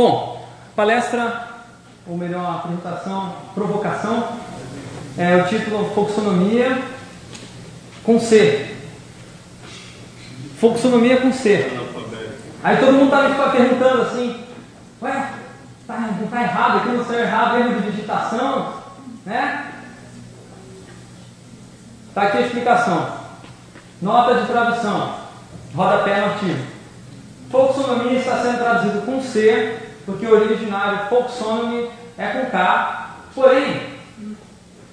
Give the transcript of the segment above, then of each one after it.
Bom, palestra, ou melhor, apresentação, provocação, é o título Foxonomia com C. Foxonomia com C. Aí todo mundo está me perguntando assim, ué, tá, tá errado, aqui não está errado, erro de digitação, né? Está aqui a explicação. Nota de tradução. Rodapé no artigo. Folksonomia está sendo traduzido com C, porque o originário folksonomy é com K. Porém,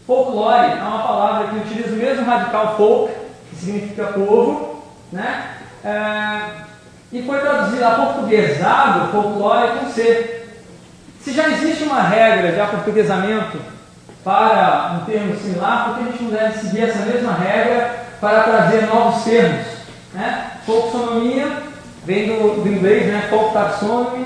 folclore é uma palavra que utiliza o mesmo radical folk, que significa povo, né? É, e foi traduzida a portuguesado folclore com C. Se já existe uma regra de aportuguesamento para um termo similar, por que a gente não deve seguir essa mesma regra para trazer novos termos? Né? Folksonomia vem do, do inglês, né? folk taxonomy,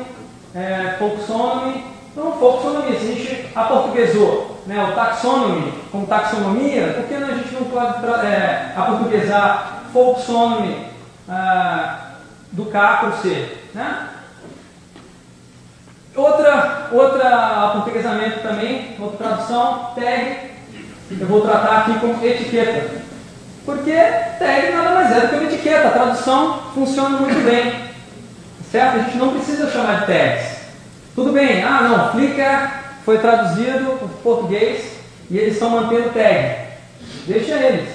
é, folksonomy. Então, folksonomia, se a gente aportuguesou né, o taxonomy como taxonomia, por que a gente não pode é, aportuguesar folksonomy ah, do K para o C? Né? Outra, outra aportuguesamento também, outra tradução, tag, eu vou tratar aqui como etiqueta. Porque tag nada mais é do que uma etiqueta, a tradução funciona muito bem. Certo? A gente não precisa chamar de tags. Tudo bem, ah não, Flickr foi traduzido para português e eles estão mantendo tag. Deixa eles.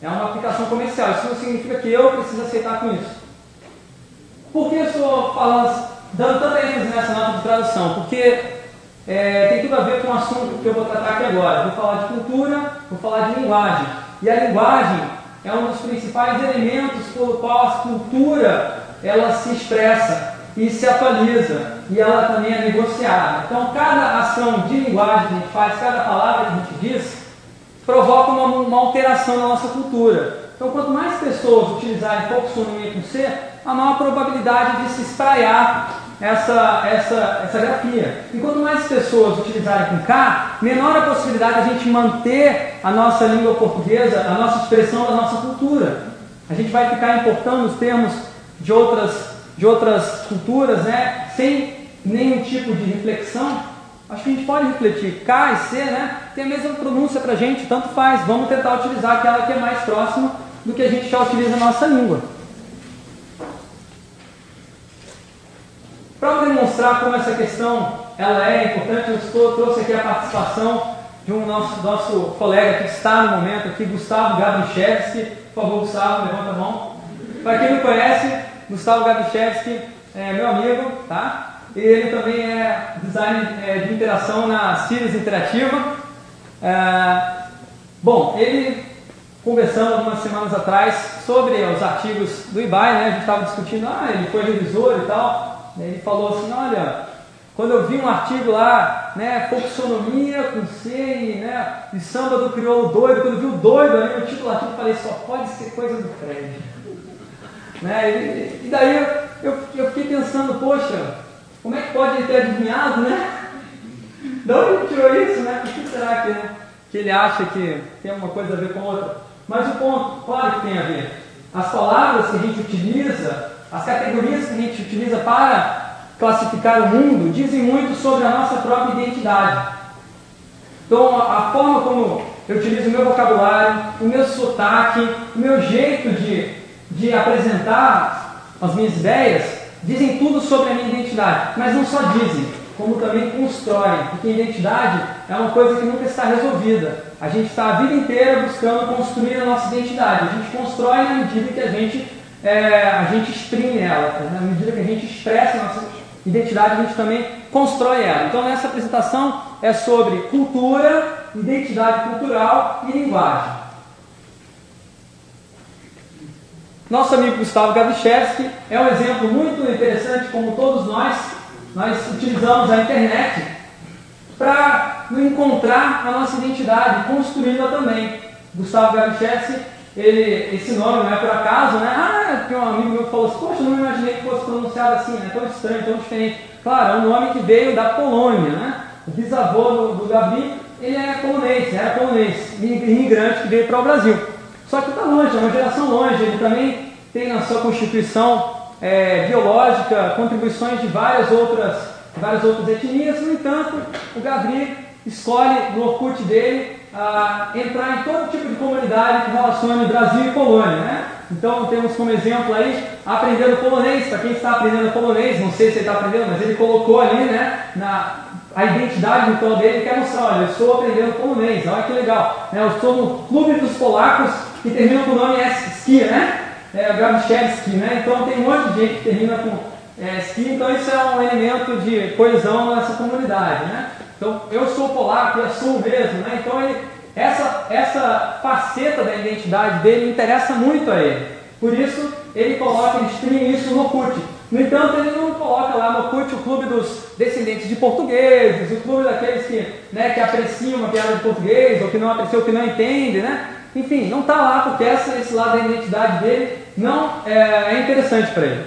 É uma aplicação comercial. Isso não significa que eu preciso aceitar com isso. Por que eu estou falando dando tanta ênfase nessa nota de tradução? Porque é, tem tudo a ver com o assunto que eu vou tratar aqui agora. Vou falar de cultura, vou falar de linguagem. E a linguagem é um dos principais elementos pelo qual a cultura ela se expressa e se atualiza e ela também é negociada. Então, cada ação de linguagem que a gente faz, cada palavra que a gente diz, provoca uma, uma alteração na nossa cultura. Então, quanto mais pessoas utilizarem pouco sonomia com C, a maior probabilidade de se espraiar essa, essa, essa grafia. E quanto mais pessoas utilizarem com K, menor a possibilidade de a gente manter a nossa língua portuguesa, a nossa expressão da nossa cultura. A gente vai ficar importando os termos de outras, de outras culturas, né, sem nenhum tipo de reflexão. Acho que a gente pode refletir. K e C né, tem a mesma pronúncia para a gente, tanto faz. Vamos tentar utilizar aquela que é mais próxima do que a gente já utiliza na nossa língua. Para demonstrar como essa questão ela é importante, eu estou, trouxe aqui a participação de um nosso, nosso colega que está no momento aqui, Gustavo Gabrichevski. Por favor, Gustavo, levanta a mão. Para quem não conhece, Gustavo Gabrichevski é meu amigo, tá? Ele também é design é, de interação na Sirius Interativa. É, bom, ele conversando algumas semanas atrás sobre os artigos do IBAI, né? A gente estava discutindo, ah, ele foi revisor e tal. Ele falou assim, olha, quando eu vi um artigo lá, né, Foxonomia com C e, né, e samba do crioulo doido, quando eu vi o doido ali no título do artigo, eu falei, só pode ser coisa do Fred. Né, e, e, daí eu, eu fiquei pensando, poxa, como é que pode ele ter adivinhado, né? De onde tirou isso, né? Por que será que, né, que ele acha que tem uma coisa a ver com outra? Mas o ponto, claro que tem a ver. As palavras que a gente utiliza as categorias que a gente utiliza para classificar o mundo dizem muito sobre a nossa própria identidade. Então, a forma como eu utilizo o meu vocabulário, o meu sotaque, o meu jeito de, de apresentar as minhas ideias, dizem tudo sobre a minha identidade. Mas não só dizem, como também constroem, porque identidade é uma coisa que nunca está resolvida. A gente está a vida inteira buscando construir a nossa identidade. A gente constrói na medida que a gente é, a gente exprime ela. Tá? Na medida que a gente expressa a nossa identidade, a gente também constrói ela. Então, nessa apresentação é sobre cultura, identidade cultural e linguagem. Nosso amigo Gustavo Gavichevski é um exemplo muito interessante, como todos nós, nós utilizamos a internet para encontrar a nossa identidade, construí-la também. Gustavo Gavichevski ele, esse nome não é por acaso, né? Ah, que um amigo meu falou assim, poxa, não imaginei que fosse pronunciado assim, é tão estranho, tão diferente. Claro, é um nome que veio da Polônia, né? O bisavô do, do Gabi, ele é polonês, era polonês, imigrante que veio para o Brasil. Só que está longe, é uma geração longe, ele também tem na sua constituição é, biológica contribuições de várias outras várias outras etnias. No entanto, o Gabriel escolhe no Orkut dele ah, entrar em todo tipo de comunidade que relacione Brasil e Polônia. Né? Então temos como exemplo aí aprendendo polonês, para quem está aprendendo polonês, não sei se ele está aprendendo, mas ele colocou ali né, na, a identidade virtual dele quer mostrar, olha, eu estou aprendendo polonês, olha que legal. Né? Eu estou no clube dos polacos que termina com o nome Ski, né? É, Gabichevski, né? Então tem um monte de gente que termina com é, então isso é um elemento de coesão nessa comunidade, né? Então eu sou polaco, eu sou mesmo, né? Então ele essa, essa faceta da identidade dele interessa muito a ele. Por isso, ele coloca, ele stream isso no CUT. No entanto, ele não coloca lá no CUT o clube dos descendentes de portugueses, o clube daqueles que, né, que apreciam uma piada de português, ou que não apreciam, ou que não entende, né? Enfim, não está lá porque essa, esse lado da identidade dele não é, é interessante para ele.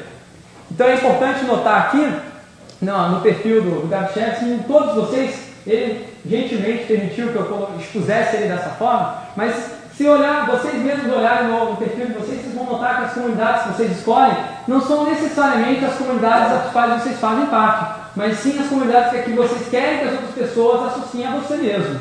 Então é importante notar aqui, no, no perfil do, do Gabi todos vocês ele gentilmente permitiu que eu expusesse ele dessa forma, mas se olhar, vocês mesmos olharem no, no, perfil de vocês, vocês vão notar que as comunidades que vocês escolhem não são necessariamente as comunidades às quais vocês fazem parte, mas sim as comunidades que vocês querem que as outras pessoas associem a você mesmo.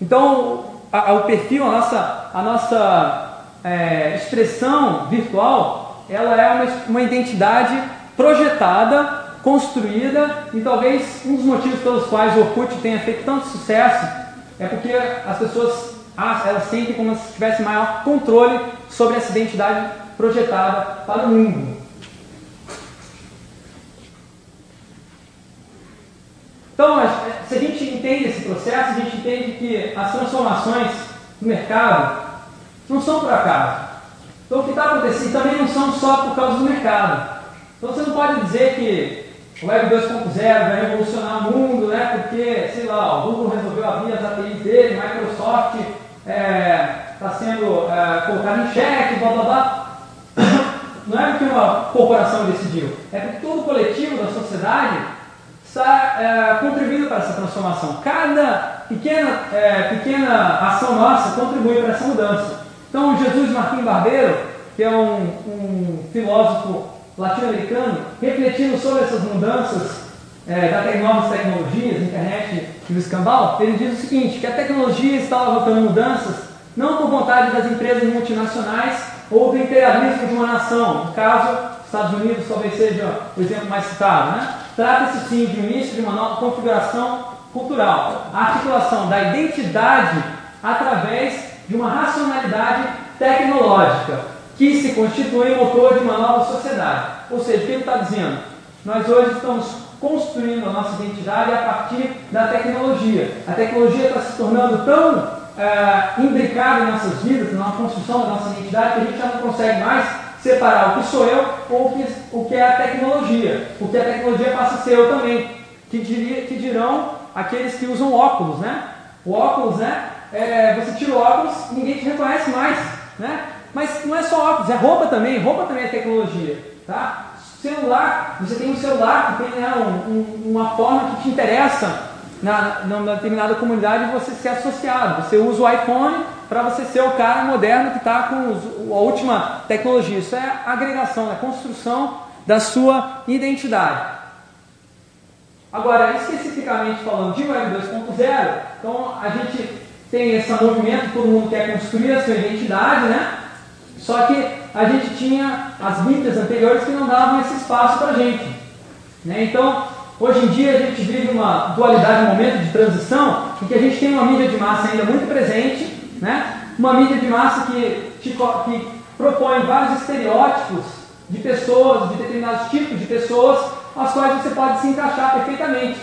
Então, a, a, o perfil, a nossa, a nossa é, expressão virtual, ela é uma, uma identidade projetada construída e talvez um dos motivos pelos quais o Orkut tenha feito tanto sucesso é porque as pessoas elas sentem como se tivessem maior controle sobre essa identidade projetada para o mundo. Então, se a gente entende esse processo, a gente entende que as transformações no mercado não são por acaso. Então, o que está acontecendo também não são só por causa do mercado. Então, você não pode dizer que o Web 2.0 vai revolucionar o mundo, né? Porque, sei lá, o Google resolveu abrir as APIs dele, Microsoft está é, tá sendo é, colocado em xeque, blá blá blá. Não é porque uma corporação decidiu, é porque todo o coletivo da sociedade está é, contribuindo para essa transformação. Cada pequena, é, pequena ação nossa contribui para essa mudança. Então, Jesus Martim Barbeiro, que é um, um filósofo latino-americano, refletindo sobre essas mudanças é, das novas tecnologias, internet e o escambau, ele diz o seguinte, que a tecnologia está alavancando mudanças não por vontade das empresas multinacionais ou do imperialismo de uma nação, no caso, Estados Unidos talvez seja o exemplo mais citado, né? Trata-se sim de início de uma nova configuração cultural, a articulação da identidade através de uma racionalidade tecnológica, que se constitui motor de uma nova sociedade. Ou seja, o que ele está dizendo? Nós hoje estamos construindo a nossa identidade a partir da tecnologia. A tecnologia está se tornando tão é, imbricada em nossas vidas, na construção da nossa identidade, que a gente já não consegue mais separar o que sou eu ou o que, o que é a tecnologia. Porque a tecnologia passa a ser eu também. Que, diria, que dirão aqueles que usam óculos, né? O óculos, né? É, você tira o óculos, ninguém te reconhece mais, né? Mas não é só óculos, é roupa também. Roupa também é tecnologia. Tá? Celular, você tem um celular que tem né, um, um, uma forma que te interessa na, numa determinada comunidade você ser associado. Você usa o iPhone para você ser o cara moderno que está com a última tecnologia. Isso é agregação, é construção da sua identidade. Agora, especificamente falando de Web 2.0, então a gente tem esse movimento, todo mundo quer construir a sua identidade, né? Só que a gente tinha as mídias anteriores que não davam esse espaço para a gente. Né? Então, hoje em dia a gente vive uma dualidade, um momento de transição, em que a gente tem uma mídia de massa ainda muito presente, né? uma mídia de massa que, te, que propõe vários estereótipos de pessoas, de determinados tipos de pessoas, as quais você pode se encaixar perfeitamente.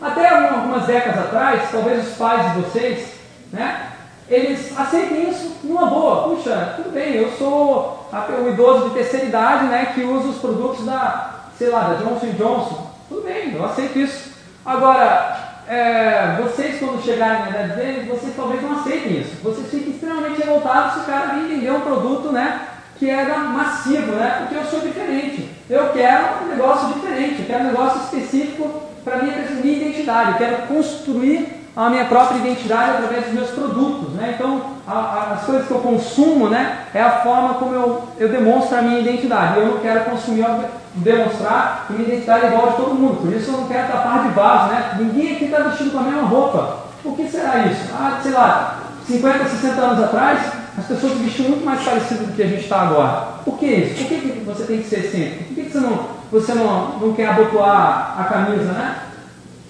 Até algumas décadas atrás, talvez os pais de vocês, né, eles aceitem isso numa boa. Puxa, tudo bem, eu sou um idoso de terceira idade né, que usa os produtos da, sei lá, da Johnson Johnson. Tudo bem, eu aceito isso. Agora, é, vocês quando chegarem na idade deles, vocês talvez não aceitem isso. Vocês ficam extremamente revoltados se o cara vir vender um produto né, que é massivo, né, porque eu sou diferente. Eu quero um negócio diferente, eu quero um negócio específico para minha, minha identidade. Eu quero construir a minha própria identidade através dos meus produtos. Né? Então, a, a, as coisas que eu consumo né, é a forma como eu, eu demonstro a minha identidade. Eu não quero consumir, demonstrar que minha identidade é igual a de todo mundo. Por isso eu não quero tapar de vaso. Né? Ninguém aqui está vestido com a mesma roupa. Por que será isso? Ah, sei lá, 50, 60 anos atrás, as pessoas vestiam muito mais parecido do que a gente está agora. Por que isso? Por que, você tem que ser sempre? Por que, você, não, você não, não quer abotoar a camisa, né?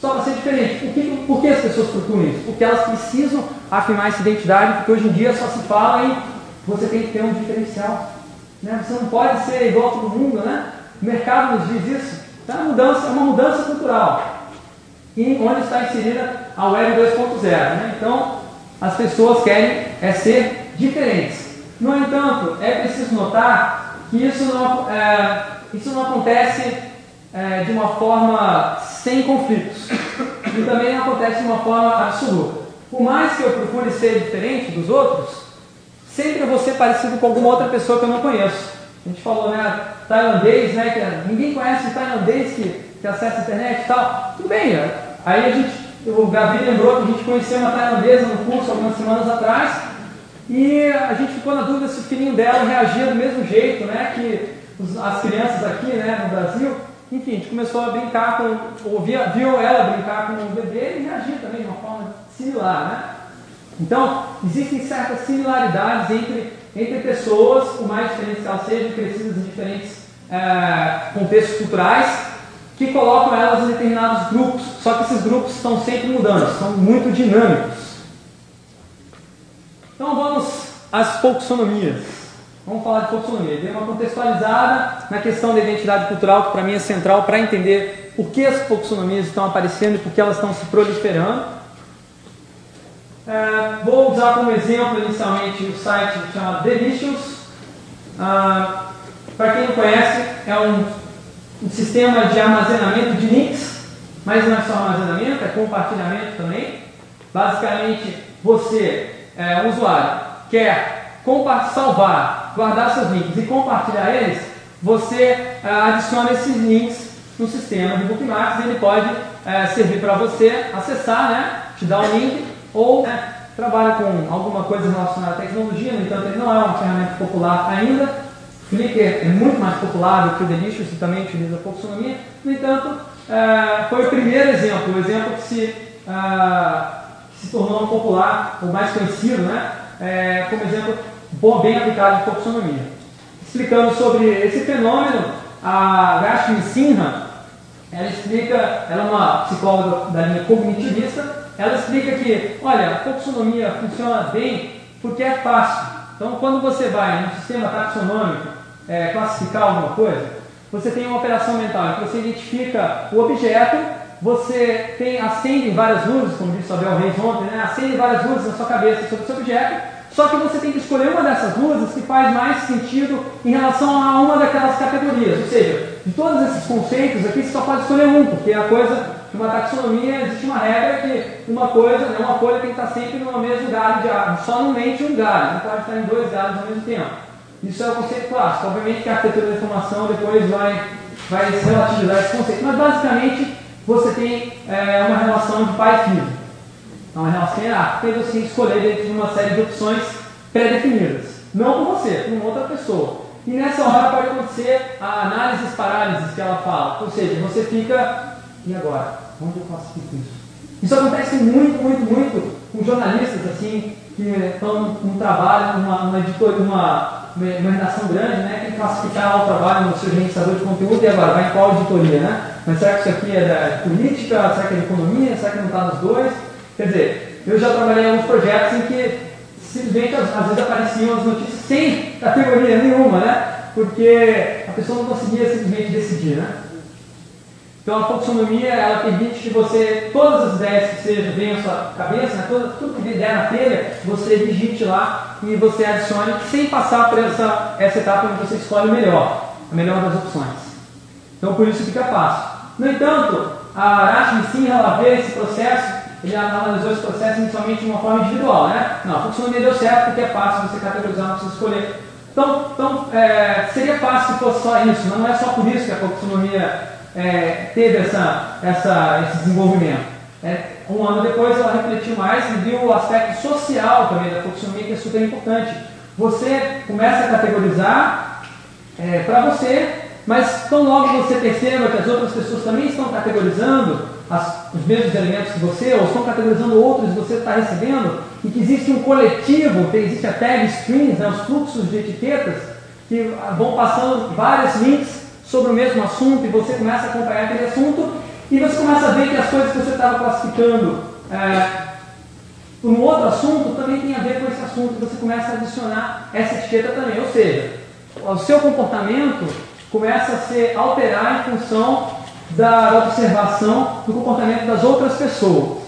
Só para ser diferente. Por que, por que as pessoas procuram isso? Porque elas precisam afirmar essa identidade, porque hoje em dia só se fala em você tem que ter um diferencial. Né? Você não pode ser igual a todo mundo, né? O mercado nos diz isso. Então, é mudança, é uma mudança cultural. E onde está inserida a web 2.0. Né? Então, as pessoas querem é ser diferentes. No entanto, é preciso notar que isso não, é, isso não acontece é, de uma forma sem conflitos. E também não acontece de uma forma absoluta. Por mais que eu procure ser diferente dos outros, sempre eu vou ser parecido com alguma outra pessoa que eu não conheço. A gente falou, né, tailandês, né, que ninguém conhece tailandês que, que acessa a internet e tal. Tudo bem, aí a gente, o Gabi lembrou que a gente conheceu uma tailandesa no curso algumas semanas atrás, e a gente ficou na dúvida se o filhinho dela reagia do mesmo jeito, né, que as crianças aqui, né, no Brasil. Enfim, a gente começou a brincar com, ouvia, viu ela brincar com o bebê e reagia também de uma forma similar, né? Então, existem certas similaridades entre, entre pessoas, por mais diferentes que elas sejam, crescidas em diferentes é, contextos culturais, que colocam elas em determinados grupos, só que esses grupos estão sempre mudando, são muito dinâmicos. Então vamos às folksonomias. Vamos falar de folksonomia. Dei uma contextualizada na questão da identidade cultural, que para mim é central para entender por que as folksonomias estão aparecendo e por que elas estão se proliferando. É, vou usar como exemplo inicialmente o site chamado Delicious. Ah, para quem não conhece, é um, um sistema de armazenamento de links, mas não é só armazenamento, é compartilhamento também. Basicamente, você, é, um usuário, quer salvar, guardar seus links e compartilhar eles, você uh, adiciona esses links no sistema de bookmarks e ele pode uh, servir para você acessar, né, te dar um link ou né, trabalha com alguma coisa relacionada à tecnologia, no entanto ele não é uma ferramenta popular ainda. Flickr é muito mais popular do que o Delicious e também utiliza folksonomia. No entanto, uh, foi o primeiro exemplo, o exemplo que se, que se tornou popular, ou mais conhecido, né, como exemplo bem aplicado em folksonomia. Explicando sobre esse fenômeno, a Rashmi Sinha, ela explica, ela é uma psicóloga da linha cognitivista, ela explica que, olha, a folksonomia funciona bem porque é fácil. Então, quando você vai no sistema taxonômico é, classificar alguma coisa, você tem uma operação mental em que você identifica o objeto, você tem, acende várias luzes, como disse o Abel Reis ontem, né? acende várias luzes na sua cabeça sobre esse objeto, só que você tem que escolher uma dessas luzes que faz mais sentido em relação a uma daquelas categorias. Ou seja, de todos esses conceitos aqui, você só pode escolher um, porque a coisa de uma taxonomia existe uma regra que uma coisa, né, uma folha tem que estar sempre no mesmo galho de árvore, só no mente um galho, não pode estar em dois galhos ao mesmo tempo. Isso é o conceito clássico. Obviamente que a arquitetura da informação depois vai, vai relativizar esse conceito, mas basicamente você tem é, uma relação de pai e filho. É uma relação hierárquica e você tem que escolher dentro de uma série de opções pré-definidas. Não por você, uma outra pessoa. E nessa hora pode acontecer a análise parálises que ela fala. Ou seja, você fica, e agora? Onde eu faço isso? Isso acontece muito, muito, muito com jornalistas assim, que estão num trabalho, numa, numa numa, uma redação grande, né, tem que classificar o trabalho no seu gerenciador de conteúdo e agora vai em qual editoria, né? Mas será que isso aqui é da política? Será que é economia? Será que não está nos dois? Quer dizer, eu já trabalhei em alguns projetos em que simplesmente às, vezes apareciam as notícias sem categoria nenhuma, né? Porque a pessoa não conseguia simplesmente decidir, né? Então a taxonomia ela permite que você, todas as ideias que sejam venham à sua cabeça, né, tudo, tudo que der na telha, você digite lá e você adicione sem passar por essa, essa etapa onde você escolhe o melhor, a melhor das opções. Então por isso fica fácil. No entanto, a Rashmi sim ela vê esse processo ele analisou esse processo inicialmente de uma forma individual, né? Não, a funcionamento deu certo porque é fácil você categorizar, não precisa escolher. Então, então é, seria fácil se fosse só isso, mas não é só por isso que a taxonomia é, teve essa, essa, esse desenvolvimento. É, um ano depois ela refletiu mais e viu o aspecto social também da fluxonomia, que é super importante. Você começa a categorizar é, para você, mas tão logo você perceba que as outras pessoas também estão categorizando as, os mesmos elementos que você, ou estão categorizando outros que você está recebendo, e que existe um coletivo, tem, existe a tag strings, né, os fluxos de etiquetas, que vão passando vários links sobre o mesmo assunto, e você começa a acompanhar aquele assunto, e você começa a ver que as coisas que você estava classificando é, um outro assunto também tem a ver com esse assunto, você começa a adicionar essa etiqueta também. Ou seja, o seu comportamento começa a se alterar em função da observação do comportamento das outras pessoas.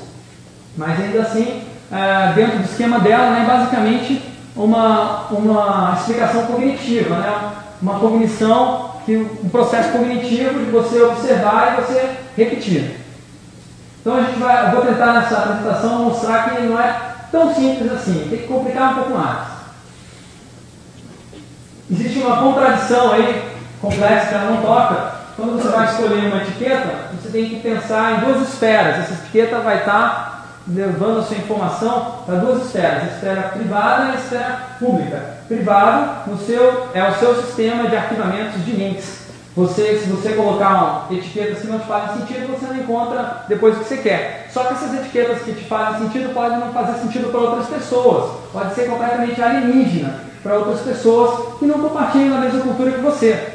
Mas ainda assim, é, dentro do esquema dela, né, basicamente uma, uma explicação cognitiva, né, uma cognição, que, um processo cognitivo de você observar e você repetir. Então a gente vai, eu vou tentar nessa apresentação mostrar que não é tão simples assim, tem que complicar um pouco mais. Existe uma contradição aí complexa que ela não toca, quando você vai escolher uma etiqueta, você tem que pensar em duas esferas. Essa etiqueta vai estar levando a sua informação para duas esferas, a esfera privada e a esfera pública. Privado no seu, é o seu sistema de arquivamentos de links. Você, se você colocar etiquetas que não te fazem sentido, você não encontra depois o que você quer. Só que essas etiquetas que te fazem sentido podem não fazer sentido para outras pessoas. Pode ser completamente alienígena para outras pessoas que não compartilham da mesma cultura que você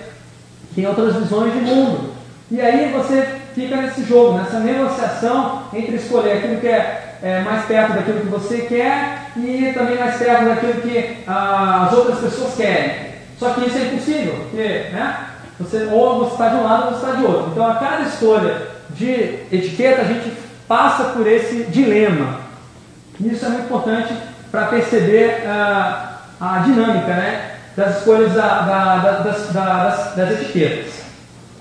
tem outras visões de mundo. E aí você fica nesse jogo, nessa negociação entre escolher aquilo que é, é mais perto daquilo que você quer e também mais perto daquilo que ah, as outras pessoas querem. Só que isso é impossível, porque né, você, ou você está de um lado ou você está de outro. Então a cada escolha de etiqueta a gente passa por esse dilema. Isso é muito importante para perceber ah, a dinâmica, né? Das escolhas da, da, da, das, das, das, etiquetas.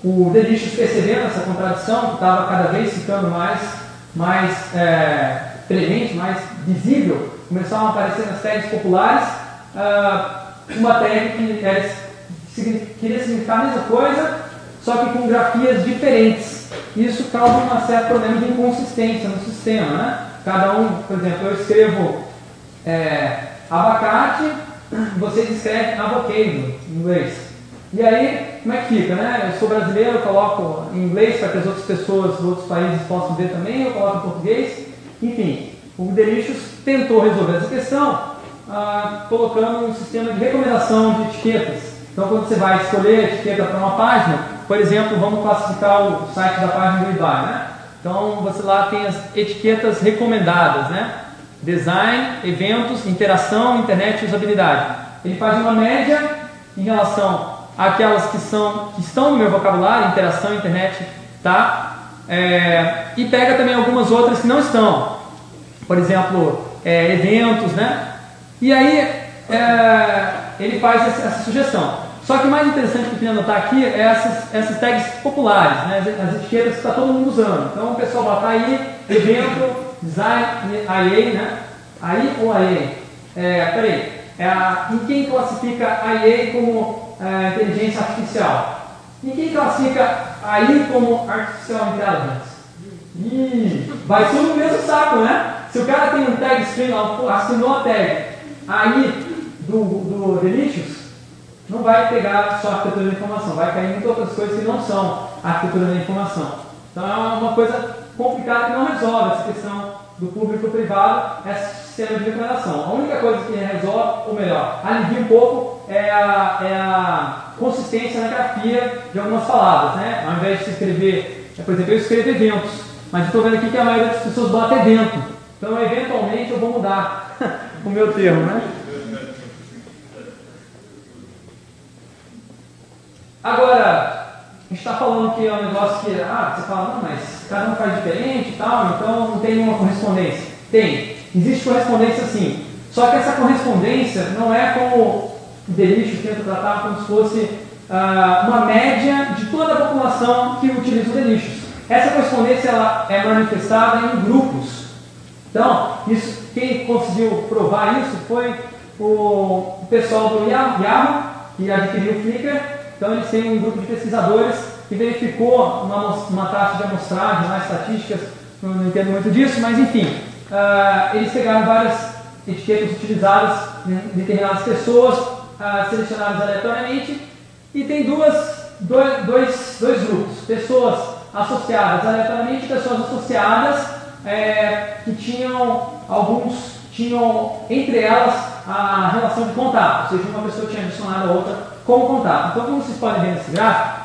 O Delicious percebendo essa contradição, que estava cada vez ficando mais, mais é, presente, mais visível, começaram a aparecer nas tags populares uh, uma tag que queria significar a mesma coisa, só que com grafias diferentes. Isso causa um certo problema de inconsistência no sistema. Né? Cada um, por exemplo, eu escrevo é, abacate vocês escrevem avocado em inglês. E aí, como é que fica, né? Eu sou brasileiro, eu coloco em inglês para que as outras pessoas dos outros países possam ver também, eu coloco em português. Enfim, o Delicious tentou resolver essa questão ah, colocando um sistema de recomendação de etiquetas. Então, quando você vai escolher a etiqueta para uma página, por exemplo, vamos classificar o site da página do eBay, né? Então, você lá tem as etiquetas recomendadas, né? Design, eventos, interação, internet e usabilidade. Ele faz uma média em relação àquelas que, são, que estão no meu vocabulário, interação, internet, tá? É, e pega também algumas outras que não estão. Por exemplo, é, eventos, né? E aí é, ele faz essa, essa, sugestão. Só que o mais interessante que eu queria anotar aqui é essas, essas tags populares, né? as, as etiquetas que está todo mundo usando. Então o pessoal bota aí, evento, IA, né? AI ou IA? É, peraí, é a, em quem classifica a IA como é, inteligência artificial? Em quem classifica AI como artificial intelligence? Ih, vai tudo no mesmo saco, né? Se o cara tem um tag string, assinou a tag AI do, do Delicious, não vai pegar só a arquitetura da informação, vai cair muitas outras coisas que não são arquitetura da informação. Então é uma coisa complicada que não resolve essa questão do público e privado, é sistema de declaração. A única coisa que resolve, ou melhor, alivia um pouco, é a, é a consistência na grafia de algumas palavras. Né? Ao invés de se escrever, por exemplo, eu escrevo eventos, mas estou vendo aqui que a maioria das pessoas bota evento. Então, eventualmente, eu vou mudar o meu termo. Né? Agora, a gente está falando que é um negócio que, ah, você fala, não, mas cada um faz diferente e tal, então não tem nenhuma correspondência. Tem. Existe correspondência sim. Só que essa correspondência não é como o Delício tenta tratar como se fosse ah, uma média de toda a população que utiliza o Delicious. Essa correspondência ela é manifestada em grupos. Então, isso, quem conseguiu provar isso foi o pessoal do Yahoo, que adquiriu o Flickr, então eles têm um grupo de pesquisadores que verificou uma, uma taxa de amostragem, lá, estatísticas não, não entendo muito disso, mas enfim, uh, eles pegaram várias etiquetas utilizadas em determinadas pessoas, uh, selecionadas aleatoriamente, e tem duas, dois, dois, dois grupos, pessoas associadas aleatoriamente e pessoas associadas é, que tinham alguns tinham entre elas a relação de contato, ou seja, uma pessoa tinha adicionado a outra como contato. Então, como vocês podem ver nesse gráfico,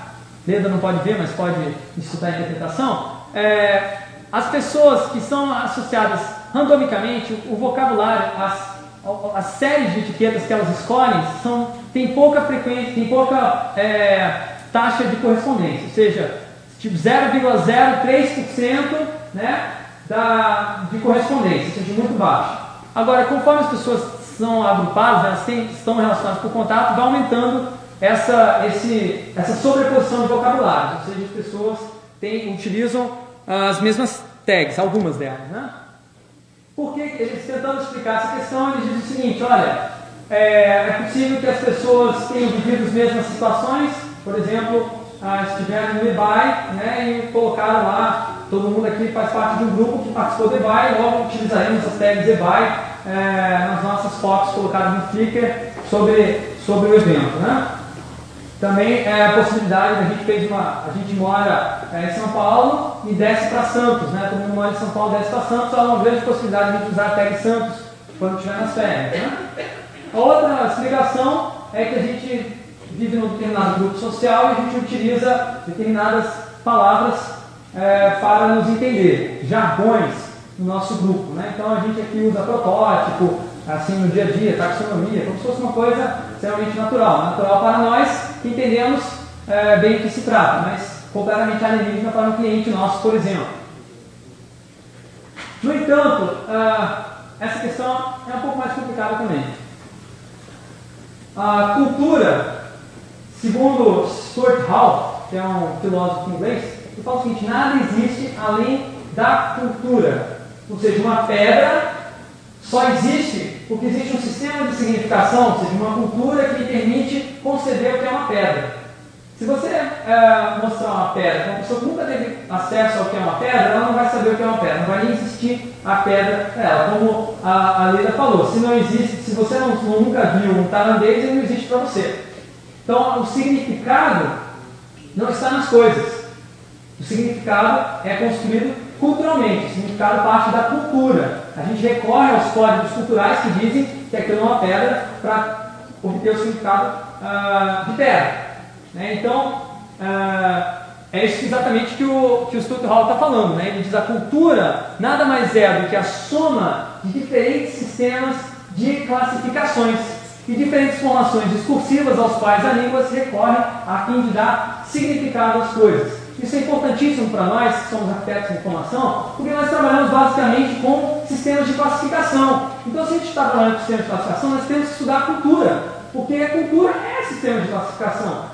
Leda não pode ver, mas pode escutar a interpretação, é, as pessoas que são associadas randomicamente, o, vocabulário, as, as séries de etiquetas que elas escolhem são, tem pouca frequência, tem pouca é, taxa de correspondência, ou seja, tipo 0,03% né, da, de correspondência, ou seja, muito baixo. Agora, conforme as pessoas são agrupadas, elas estão relacionadas por contato, vai aumentando essa, esse, essa sobreposição de vocabulário, ou seja, as pessoas têm, utilizam as mesmas tags, algumas delas. Né? Porque eles tentando explicar essa questão, eles dizem o seguinte, olha, é, é possível que as pessoas tenham vivido as mesmas situações, por exemplo, ah, estiveram no eBay né, e colocaram lá, todo mundo aqui faz parte de um grupo que participou do eBay, logo utilizaremos as tags eBay é, nas nossas fotos colocadas no Flickr sobre, sobre o evento. Né? Também é a possibilidade, a gente fez uma. A gente mora é, em São Paulo e desce para Santos, né? Todo mundo mora em São Paulo e desce para Santos, há uma grande possibilidade de a gente usar a tag Santos quando estiver nas férias. Né? A outra explicação é que a gente vive num determinado grupo social e a gente utiliza determinadas palavras é, para nos entender, jargões no nosso grupo. Né? Então a gente aqui usa protótipo, assim no dia a dia, taxonomia, como se fosse uma coisa extremamente natural. Natural para nós que entendemos é, bem o que se trata, mas completamente alienígena para um cliente nosso, por exemplo. No entanto, uh, essa questão é um pouco mais complicada também. A cultura, segundo Stuart Hall, que é um filósofo inglês, ele fala o seguinte: nada existe além da cultura. Ou seja, uma pedra só existe porque existe um sistema de significação, ou seja, uma cultura que permite conceber o que é uma pedra. Se você é, mostrar uma pedra uma pessoa que nunca teve acesso ao que é uma pedra, ela não vai saber o que é uma pedra, não vai nem existir a pedra para ela. Como a, a falou, se não existe, se você não, nunca viu um tailandês, ele não existe para você. Então, o significado não está nas coisas. O significado é construído culturalmente. O significado parte da cultura. A gente recorre aos códigos culturais que dizem que aquilo é uma pedra para obter o significado uh, de terra. Né? Então, uh, é isso exatamente que o, que o Stuart Hall está falando. Né? Ele diz que a cultura nada mais é do que a soma de diferentes sistemas de classificações e diferentes formações discursivas aos quais a língua se recorre a fim de dar significado às coisas. Isso é importantíssimo para nós, que somos arquitetos de informação, porque nós trabalhamos basicamente com sistemas de classificação. Então, se a gente está trabalhando com sistemas de classificação, nós temos que estudar a cultura, porque a cultura é sistema de classificação,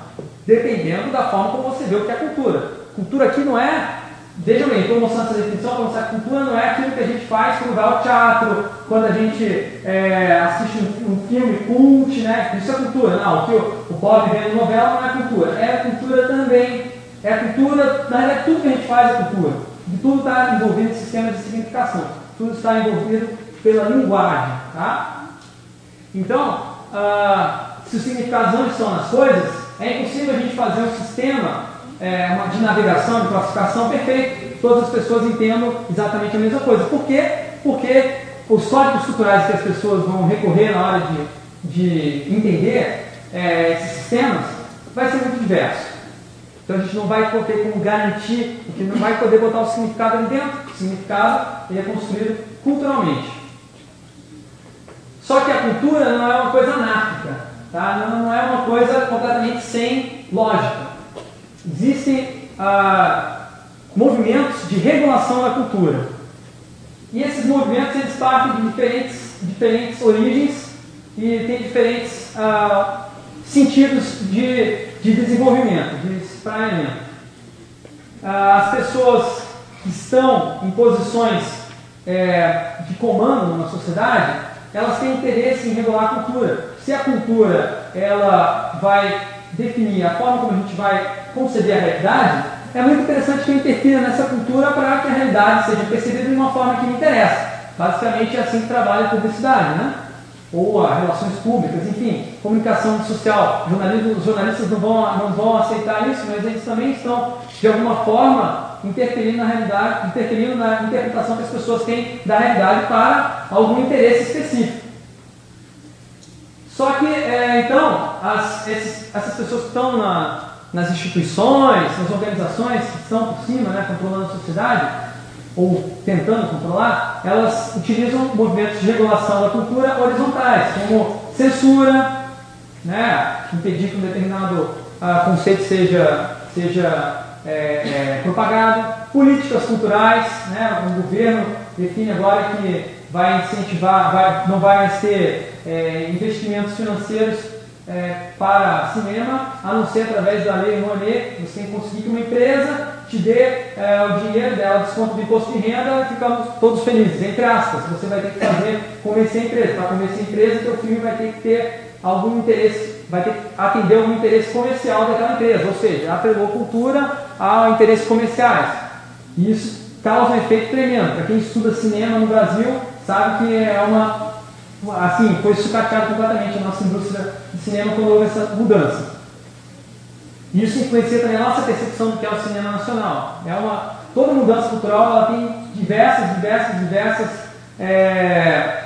dependendo da forma como você vê o que é cultura. Cultura aqui não é Veja bem, estou mostrando essa definição para mostrar que cultura não é aquilo que a gente faz quando vai ao teatro, quando a gente é, assiste um, um, filme cult, né? Isso é cultura. Não, o que o, Bob vê no novela não é cultura. É cultura também. É a cultura, na verdade, tudo que a gente faz é cultura. E tudo está envolvido em sistemas de significação. Tudo está envolvido pela linguagem. Tá? Então, ah, se os significados não estão nas coisas, é impossível a gente fazer um sistema é, de navegação, de classificação perfeito. Todas as pessoas entendam exatamente a mesma coisa. Por quê? Porque os códigos culturais que as pessoas vão recorrer na hora de, de entender é, esses sistemas vai ser muito diverso. Então a gente não vai ter como garantir, porque não vai poder botar o significado ali dentro. O significado ele é construído culturalmente. Só que a cultura não é uma coisa anárquica, tá? não, não é uma coisa completamente sem lógica. Existem ah, movimentos de regulação da cultura. E esses movimentos eles partem de diferentes, diferentes origens e têm diferentes ah, sentidos de, de desenvolvimento, de espraiamento. Ah, as pessoas que estão em posições é, de comando numa sociedade, elas têm interesse em regular a cultura. Se a cultura ela vai definir a forma como a gente vai conceber a realidade, é muito interessante que eu interfira nessa cultura para que a realidade seja percebida de uma forma que me interessa. Basicamente é assim que trabalha a publicidade, né? Ou as relações públicas, enfim, comunicação social. Jornalismo, os jornalistas não vão, não vão aceitar isso, mas eles também estão, de alguma forma, interferindo na realidade, interferindo na interpretação que as pessoas têm da realidade para algum interesse específico. Só que, é, então, as, esses, essas pessoas que estão na, nas instituições, nas organizações que estão por cima, né, controlando a sociedade, ou tentando controlar, elas utilizam movimentos de regulação da cultura horizontais, como censura, né, impedir que um determinado uh, conceito seja, seja é, é, propagado, políticas culturais, né, o governo define agora que vai incentivar, vai, não vai mais ter é, investimentos financeiros é, para cinema, a não ser através da lei Rouanet, você tem que conseguir que uma empresa te dê é, o dinheiro dela, desconto do imposto de renda, ficamos todos felizes, entre aspas. Você vai ter que fazer, convencer a empresa. Para convencer a empresa, teu filme vai ter que ter algum interesse, vai ter que atender algum interesse comercial daquela empresa, ou seja, atrelou cultura a interesses comerciais. Isso causa um efeito tremendo. Para quem estuda cinema no Brasil, sabe que é uma. Assim, foi sucateado completamente a nossa indústria de cinema quando houve essa mudança. Isso influencia também a nossa percepção do que é o cinema nacional. É uma, toda mudança cultural ela tem diversas, diversas, diversas é,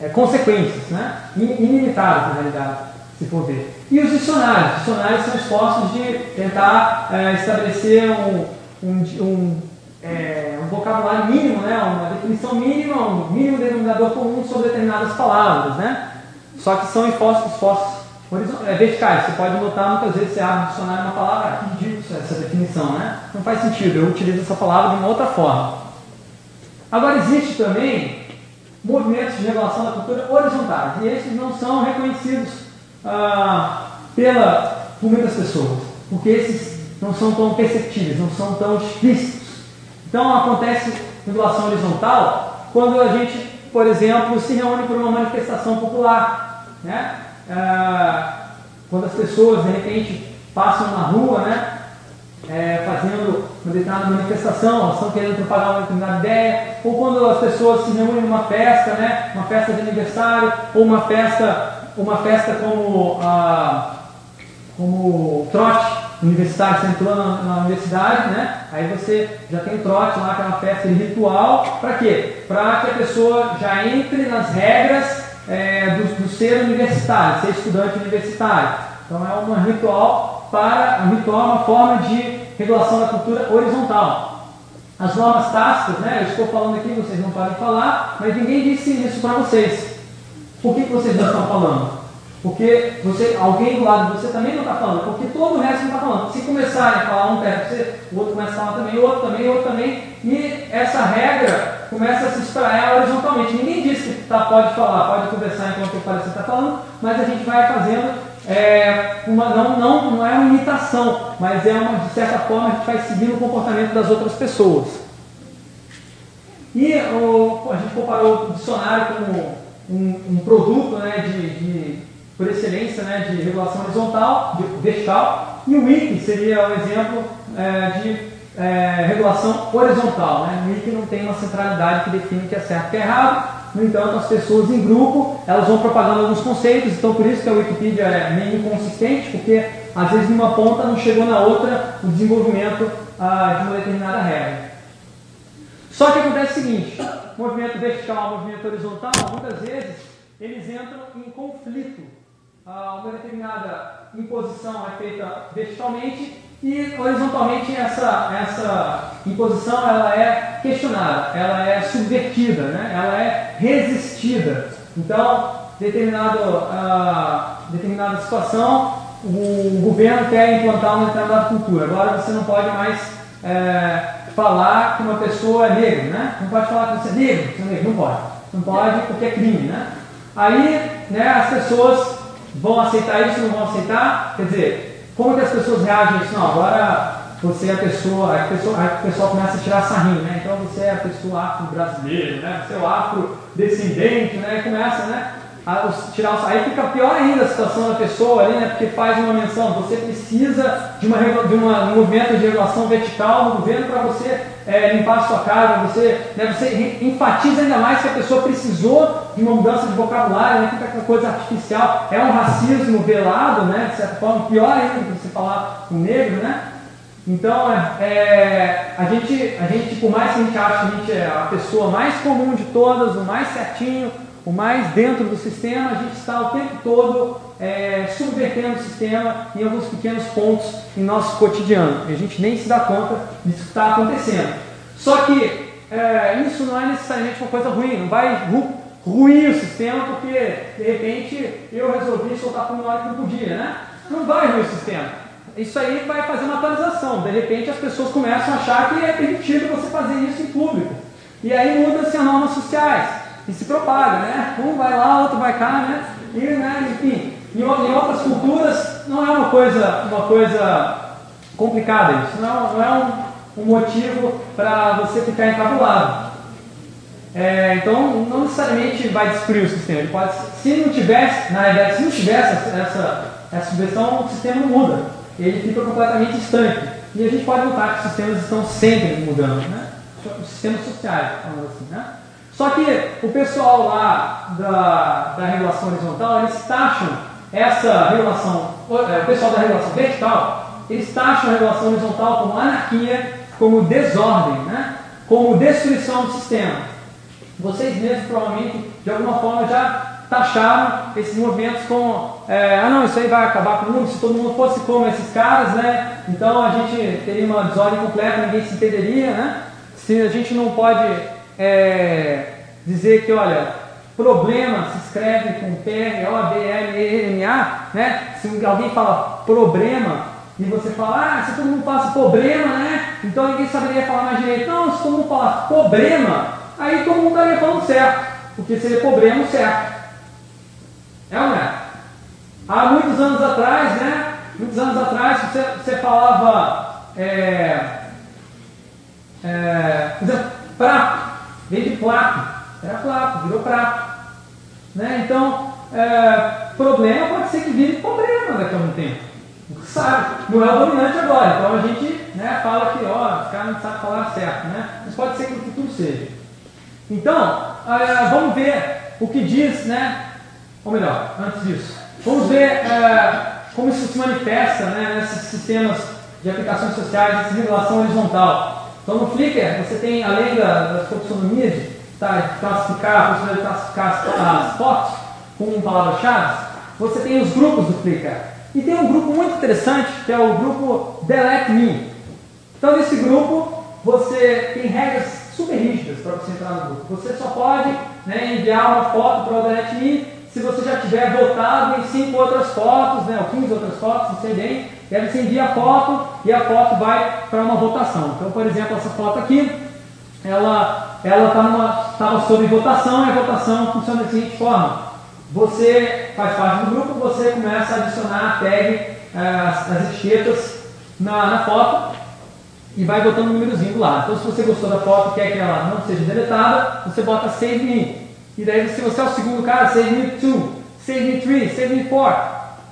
é, consequências, né? ilimitadas na realidade, se for ver. E os dicionários? Os dicionários são esforços de tentar é, estabelecer um, um, um é, um vocabulário mínimo, né, uma definição mínima, um mínimo denominador comum sobre determinadas palavras, né? Só que são esforços, esforços é, verticais. Você pode notar muitas vezes você abre um dicionário uma palavra, ah, que ridículo essa definição, né? Não faz sentido, eu utilizo essa palavra de uma outra forma. Agora existe também movimentos de regulação da cultura horizontais, e esses não são reconhecidos ah, pela, por muitas pessoas, porque esses não são tão perceptíveis, não são tão explícitos. Então acontece regulação horizontal quando a gente, por exemplo, se reúne por uma manifestação popular. Né? Ah, quando as pessoas de repente passam na rua, né? É, fazendo uma determinada manifestação, estão querendo propagar uma determinada ideia, ou quando as pessoas se reúnem numa festa, né? uma festa de aniversário, ou uma festa, uma festa como, ah, como trote, universitário, você entrou na, na, universidade, né? Aí você já tem o trote lá, aquela festa ritual, para quê? Para que a pessoa já entre nas regras é, do, do, ser universitário, ser estudante universitário. Então é um ritual para um ritual é uma forma de regulação da cultura horizontal. As normas tácitas, né? Eu estou falando aqui, vocês não podem falar, mas ninguém disse isso para vocês. Por que, que vocês não estão falando? Porque você, alguém do lado de você também não está falando, porque todo o resto não está falando. Se começarem a falar um perto de você, o outro começa a falar também, o outro também, o outro também, e essa regra começa a se espraiar horizontalmente. Ninguém diz que tá, pode falar, pode conversar enquanto o parecer está falando, mas a gente vai fazendo é, uma, não, não, não é uma imitação, mas é uma, de certa forma, a gente vai seguindo o comportamento das outras pessoas. E o, a gente comparou o dicionário como um, um produto né, de, de por excelência né, de regulação horizontal, de vertical, e o wiki seria um exemplo é, de é, regulação horizontal. Né? O wiki não tem uma centralidade que define o que é certo e o que é errado, no entanto, as pessoas em grupo elas vão propagando alguns conceitos, então por isso que a Wikipedia é meio inconsistente, porque às vezes numa ponta não chegou na outra o desenvolvimento ah, de uma determinada regra. Só que acontece o seguinte: movimento vertical, movimento horizontal, muitas vezes eles entram em conflito uma determinada imposição é feita verticalmente e horizontalmente essa, essa imposição ela é questionada, ela é subvertida, né? ela é resistida. Então, determinado, uh, determinada situação, o governo quer implantar uma determinada cultura. Agora você não pode mais é, falar que uma pessoa é negra, né? Não pode falar que você é negro, você é negro, não pode. Não pode porque é crime, né? Aí, né, as pessoas vão aceitar isso, não vão aceitar? Quer dizer, como que as pessoas reagem a isso? Não, agora você é a pessoa, a pessoa, a pessoa começa a tirar sarrinho, né? Então você é a pessoa afro-brasileira, né? Você é o afro-descendente, né? E começa, né? Tirar aí fica pior ainda a situação da pessoa ali, né? Porque faz uma menção, você precisa de, uma, de uma, um movimento de regulação vertical no governo para você é, limpar a sua casa, você, né, você enfatiza ainda mais que a pessoa precisou de uma mudança de vocabulário, né? Fica aquela coisa artificial, é um racismo velado, né? De certa forma, pior ainda do que você falar com negro, né? Então, é, é, a, gente, a gente, por mais que a gente ache que a gente é a pessoa mais comum de todas, o mais certinho, o mais dentro do sistema, a gente está o tempo todo é, subvertendo o sistema em alguns pequenos pontos em nosso cotidiano. E a gente nem se dá conta disso que está acontecendo. Só que é, isso não é necessariamente uma coisa ruim, não vai ru ruir o sistema porque de repente eu resolvi soltar por uma hora que não podia, né? Não vai ruir o sistema isso aí vai fazer uma atualização. De repente as pessoas começam a achar que é permitido você fazer isso em público. E aí muda-se as normas sociais e se propaga, né? Um vai lá, outro vai cá, né? E, né, enfim, em, em outras culturas não é uma coisa, uma coisa complicada isso, não não é um, um motivo para você ficar encabulado. É, então, não necessariamente vai destruir o sistema. Ele pode, se não tivesse, na verdade, se não tivesse essa, essa, subversão, o sistema muda ele fica completamente estanque. E a gente pode notar que os sistemas estão sempre mudando, né? Os sistemas sociais, falando assim, né? Só que o pessoal lá da, da regulação horizontal, eles taxam essa regulação, é, o pessoal da regulação vertical, eles taxam a regulação horizontal como anarquia, como desordem, né? como destruição do sistema. Vocês mesmos provavelmente, de alguma forma, já taxaram esses movimentos como, é, ah não, isso aí vai acabar com o mundo, se todo mundo fosse como esses caras, né? Então a gente teria uma desordem completa, ninguém se entenderia, né? Se a gente não pode é, dizer que, olha, problema se escreve com P-R-O-B-L-E-M-A, né? Se alguém fala problema e você fala, ah, se todo mundo falasse problema, né? Então ninguém saberia falar mais direito. Não, se todo mundo falasse problema, aí todo mundo estaria falando certo, porque seria problema certo. É ou não é? Há muitos anos atrás, né? Muitos anos atrás, você, você falava, é, é, por exemplo, prato, vem de plato, era plato, virou prato. Né? Então, é, problema pode ser que vire problema daqui a um tempo. Sabe, não é o dominante agora, então a gente né, fala que ó, os caras não sabem falar certo, né? mas pode ser que no futuro seja. Então, é, vamos ver o que diz né, ou melhor, antes disso, vamos ver é, como isso se manifesta né, nesses sistemas de aplicações sociais de regulação horizontal. Então no Flickr você tem, além da, das taxonomias, tá, de classificar, a possibilidade de classificar as fotos com palavras-chave, você tem os grupos do Flickr. E tem um grupo muito interessante que é o grupo Delete Me. Então nesse grupo você tem regras super rígidas para você entrar no grupo. Você só pode né, enviar uma foto para o Delete Me se você já tiver votado em cinco outras fotos, né, ou 15 outras fotos, não sei bem, e aí você envia a foto e a foto vai para uma votação. Então, por exemplo, essa foto aqui, ela estava tá sob votação e a votação funciona da seguinte forma. Você faz parte do grupo, você começa a adicionar a tag, eh, as, as etiquetas na, na foto e vai botando um númerozinho do lado. Então, se você gostou da foto e quer que ela não seja deletada, você bota save me. E daí, se você é o segundo cara, save me two, save me three, save me four.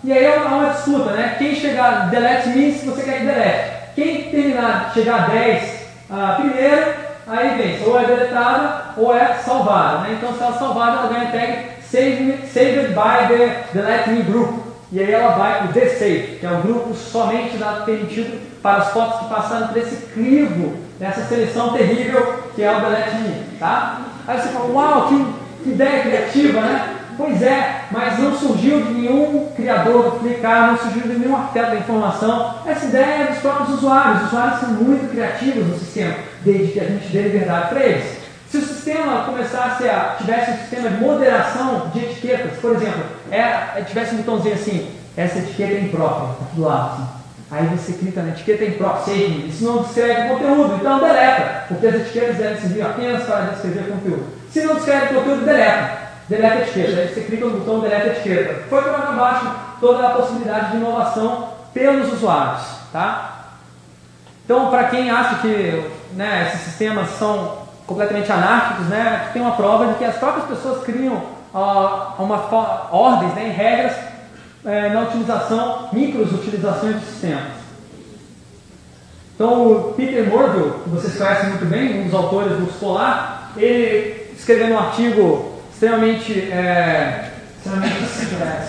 E aí é uma, disputa, né? Quem chegar, delete me se você quer que delete. Quem terminar, chegar a 10 uh, primeiro, aí vem, ou é deletada ou é salvada. Né? Então, se ela é salvada, ela ganha a tag saved, saved by the delete me group. E aí ela vai para o save, que é o grupo somente permitido para as fotos que passaram por esse crivo, dessa seleção terrível que é o delete me. Tá? Aí você fala, uau, que que ideia criativa, né? Pois é, mas não surgiu de nenhum criador do Flickr, não surgiu de nenhum arquiteto da informação. Essa ideia é dos próprios usuários. Os usuários são muito criativos no sistema, desde que a gente dê liberdade para eles. Se o sistema começasse a tivesse um sistema de moderação de etiquetas, por exemplo, é, tivesse um botãozinho assim, essa etiqueta é imprópria, tá do lado assim. Aí você clica na etiqueta imprópria, save, isso não descreve conteúdo, então deleta, porque as etiquetas devem servir apenas para descrever conteúdo. Se não descreve conteúdo, deleta. Deleta a etiqueta. Aí você clica no botão deleta a etiqueta. Foi para baixo toda a possibilidade de inovação pelos usuários. Tá? Então, para quem acha que né, esses sistemas são completamente anárquicos, né, tem uma prova de que as próprias pessoas criam a, uma ordens né, e regras é, na utilização, micros utilizações de sistemas. Então, o Peter Morville, que vocês conhecem muito bem, um dos autores do Solar, ele escreveu um artigo extremamente, é, extremamente é,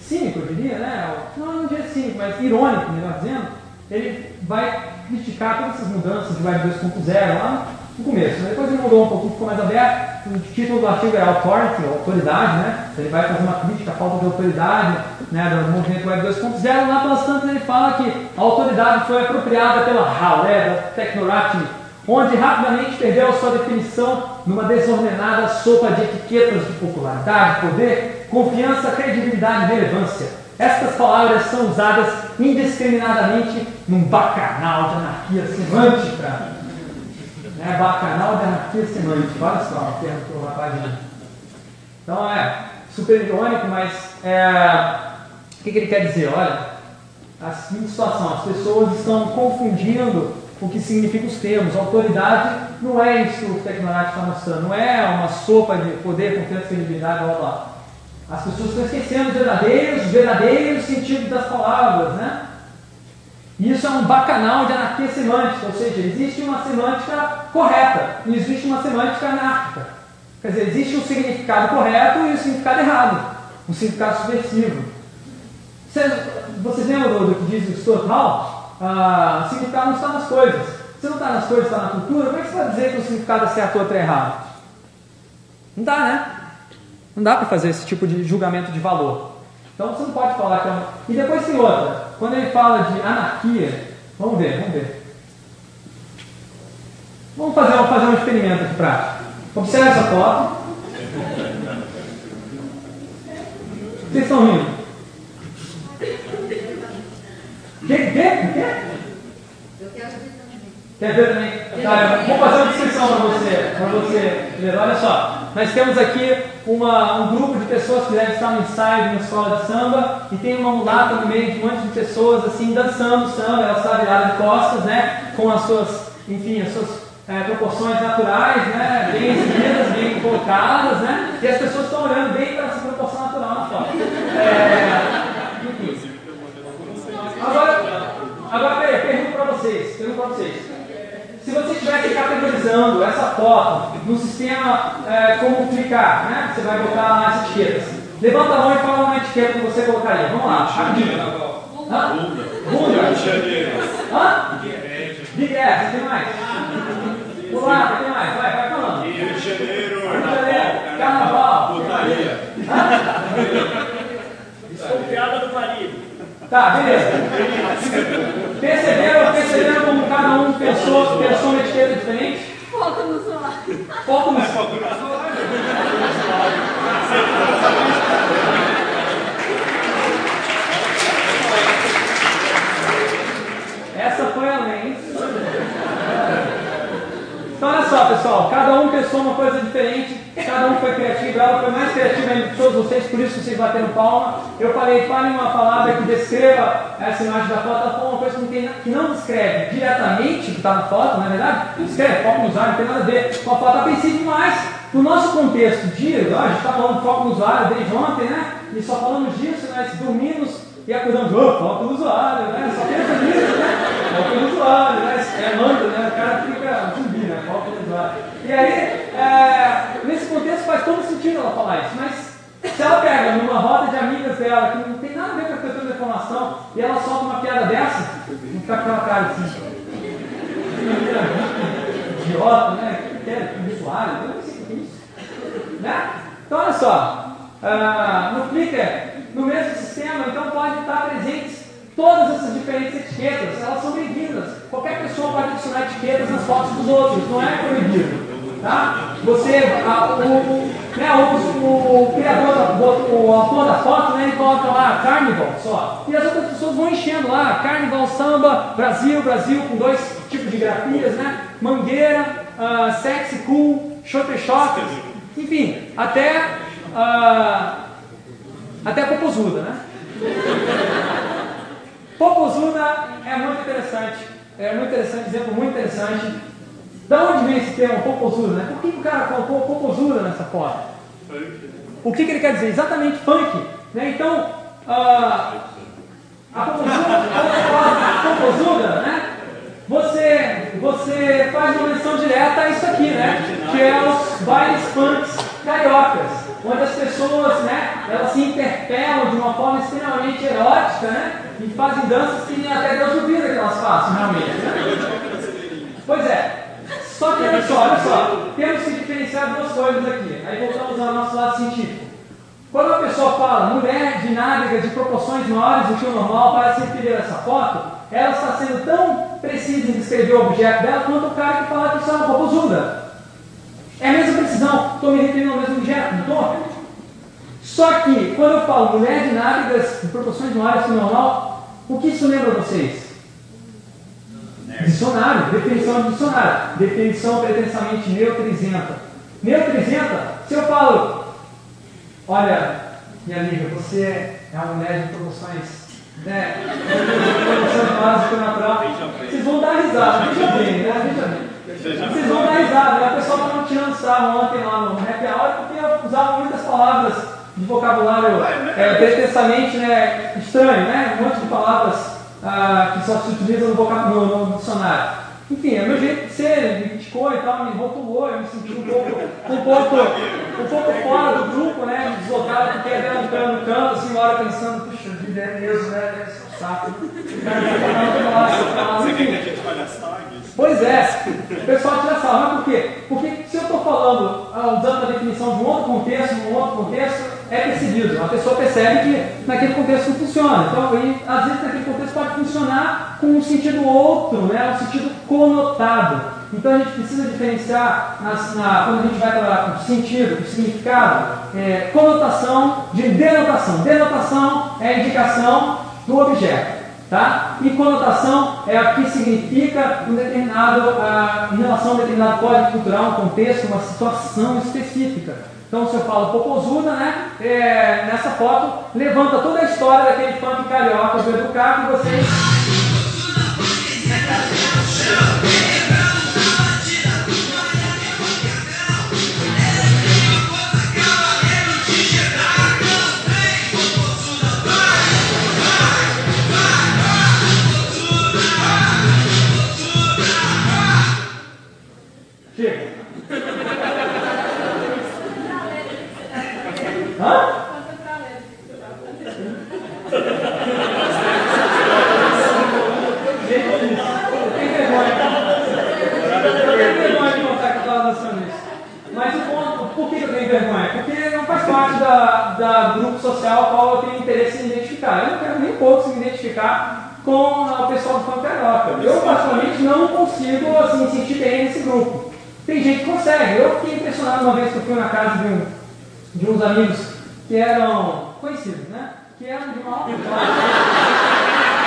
cínico, eu diria, né? não, não diria cínico, mas irônico, melhor dizendo, ele vai criticar todas essas mudanças de Web 2.0 lá no começo. Né? Depois ele mudou um pouquinho, ficou mais aberto. O título do artigo é Authority, autoridade, né? Ele vai fazer uma crítica à falta de autoridade né, do movimento Web 2.0. Lá pelas tantas ele fala que a autoridade foi apropriada pela HAL, né, da Technorati, onde rapidamente perdeu sua definição numa desordenada sopa de etiquetas de popularidade, poder, confiança, credibilidade e relevância. Estas palavras são usadas indiscriminadamente num bacanal de anarquia semântica né, bacanal de anarquia semântica. Olha só termo que rapaz. Então é super irônico, mas é, o que, que ele quer dizer? Olha, a seguinte situação: as pessoas estão confundindo o que significa os termos. Autoridade não é isso que o Tecnorat está mostrando, não é uma sopa de poder, confiança, credibilidade, blá blá. As pessoas estão esquecendo os verdadeiros, verdadeiros sentidos das palavras, né? Isso é um bacanal de anarquia semântica, ou seja, existe uma semântica correta, não existe uma semântica anárquica. Quer dizer, existe um significado correto e um significado errado, um significado subversivo. Vocês, vocês lembram do, que diz o Stuart Hall? Ah, o significado não está nas coisas. Se não está nas coisas, está na cultura, como é que você vai dizer que o significado é certo ou outro é errado? Não dá, né? Não dá para fazer esse tipo de julgamento de valor. Então você não pode falar que é uma... E depois tem outra. Quando ele fala de anarquia, vamos ver, vamos ver. Vamos fazer, vamos fazer um experimento aqui prático. Observe essa foto. Vocês estão rindo? Quer ver? Quer? Eu quero ver também. Quer ver também? Tá, vou fazer uma descrição para você, para você ver. Olha só, nós temos aqui uma, um grupo de pessoas que devem estar no ensaio de uma escola de samba e tem uma mulata no meio de um monte de pessoas assim dançando samba, ela está virada de costas, né, com as suas, enfim, as suas é, proporções naturais, né, bem exibidas, bem colocadas, né, e as pessoas estão olhando bem para essa proporção natural na foto. É, Agora, agora peraí, pergunto para vocês, pergunto para vocês. Se você estivesse categorizando essa foto no sistema é, como clicar, né? Você vai botar lá nas etiquetas. Levanta a mão e fala uma etiqueta que você colocaria. Vamos lá. Hã? Bunda. Rio de Janeiro. Hã? Big Ass, tem mais? Pulata, tem mais? Vai, vai falando. Rio de Janeiro. Rio de Janeiro. Carnaval. Putaria. Desconfiada do marido. Tá, beleza. Perceberam, perceberam como cada um pensou, pensou uma etiqueta diferente? Foco no celular. Foco no celular. Essa foi além. Então olha só, pessoal, cada um pensou uma coisa diferente, cada um foi criativo, ela foi mais criativa de todos vocês, por isso vocês bateram palma. Eu falei, fale uma palavra que descreva essa imagem da foto, ela falou uma coisa que não, tem, que não descreve diretamente o que está na foto, não é verdade? Não descreve, foco no usuário, não tem nada a ver com a foto, a princípio, mas no nosso contexto de, ó, a gente está falando foco no usuário desde ontem, né? E só falamos disso, nós dormimos e acusamos, oh, foco no usuário, né? Só pensa nisso, né? Foco no usuário, né? É manda, né? O cara fica zumbi, né? Foco no usuário. E aí, é, nesse contexto faz todo sentido ela falar isso, mas se ela pega numa roda de amigas dela que não tem nada a ver com a questão da informação e ela solta uma piada dessa, não fica com aquela cara assim. Idiota, né? Que é eu não sei o que é isso. Né? Então, olha só. Uh, no Flickr, no mesmo sistema, então pode estar presentes todas essas diferentes etiquetas, elas são bem-vindas. Qualquer pessoa pode adicionar etiquetas nas fotos dos outros, não é proibido. Tá? Você, a, o, né, o, o, criador, da, o autor da foto, né, ele coloca lá Carnival só. E as outras pessoas vão enchendo lá, Carnival, samba, Brasil, Brasil, com dois tipos de grafias, né? Mangueira, uh, sexy, cool, shopper shop, enfim, até, uh, até popozuda, né? Popozuda é muito interessante, é muito interessante, exemplo muito interessante da onde vem esse termo popozuda? Né? Por que o cara colocou popozuda nessa foto? O que, que ele quer dizer? Exatamente funk. Né? Então, ah, a composuda, né? Você, você faz uma menção direta a isso aqui, né? Que é os bailes punks cariocas, onde as pessoas, né? Elas se interpelam de uma forma extremamente erótica, né? E fazem danças que até Deus duvida que elas façam, realmente. Né? Pois é. Só que olha só, olha só, temos que diferenciar duas coisas aqui. Aí voltamos ao nosso lado científico. Quando a pessoa fala mulher de nádega de proporções maiores do que o normal para se referir a essa foto, ela está sendo tão precisa em descrever o objeto dela quanto o cara que fala que isso é uma popozuda. É a mesma precisão, estou me referindo ao mesmo objeto, não estou? Só que, quando eu falo mulher de nádegas de proporções do que o normal, o que isso lembra vocês? Dicionário, definição de dicionário. Definição pretensamente e isenta, se eu falo, olha, minha amiga, você é uma mulher de proporções né? proporções o natural. Vocês vão dar risada, veja bem, né? Veja bem. Vocês vão dar risada, né? O pessoal estava tirando sarro ontem lá no happy hour porque eu usava muitas palavras de vocabulário é, pretensamente né, estranho, né? Um monte de palavras ah, que só se utilizam no, no, no dicionário. Enfim, é meu jeito de ser, me criticou e tal, me rotulou, eu me senti um pouco, um pouco, um pouco fora do grupo, né? Deslocado, porque um canto no canto, assim, uma hora pensando, puxa vida, é mesmo, né? Deve ser um saco. Você quer que a gente olhe tags? Pois é, o pessoal tira sarro, mas por quê? Porque se eu estou falando, ah, usando a definição de um outro contexto, num outro contexto, é percebido. A pessoa percebe que naquele contexto não funciona. Então, e, às vezes, naquele contexto pode funcionar com um sentido outro, né? um sentido conotado. Então, a gente precisa diferenciar, na, quando a gente vai trabalhar com sentido, com significado, é, conotação de denotação. Denotação é a indicação do objeto. Tá? E conotação é o que significa um determinado, uh, em relação a um determinado código cultural, um contexto, uma situação específica. Então, se eu falo popozuda, né? É, nessa foto, levanta toda a história daquele funk carioca do Educar que vocês. Hã? Mas o ponto, por que eu tenho vergonha? Porque não faz parte da, da grupo social ao qual eu tenho interesse em me identificar. Eu não quero nem pouco se identificar com o pessoal do Panteroca. Eu, particularmente, não consigo assim, me sentir bem nesse grupo. Tem gente que consegue. Eu fiquei impressionado uma vez que eu fui na casa de, um, de uns amigos que eram conhecidos, né? Que eram de uma alta classe.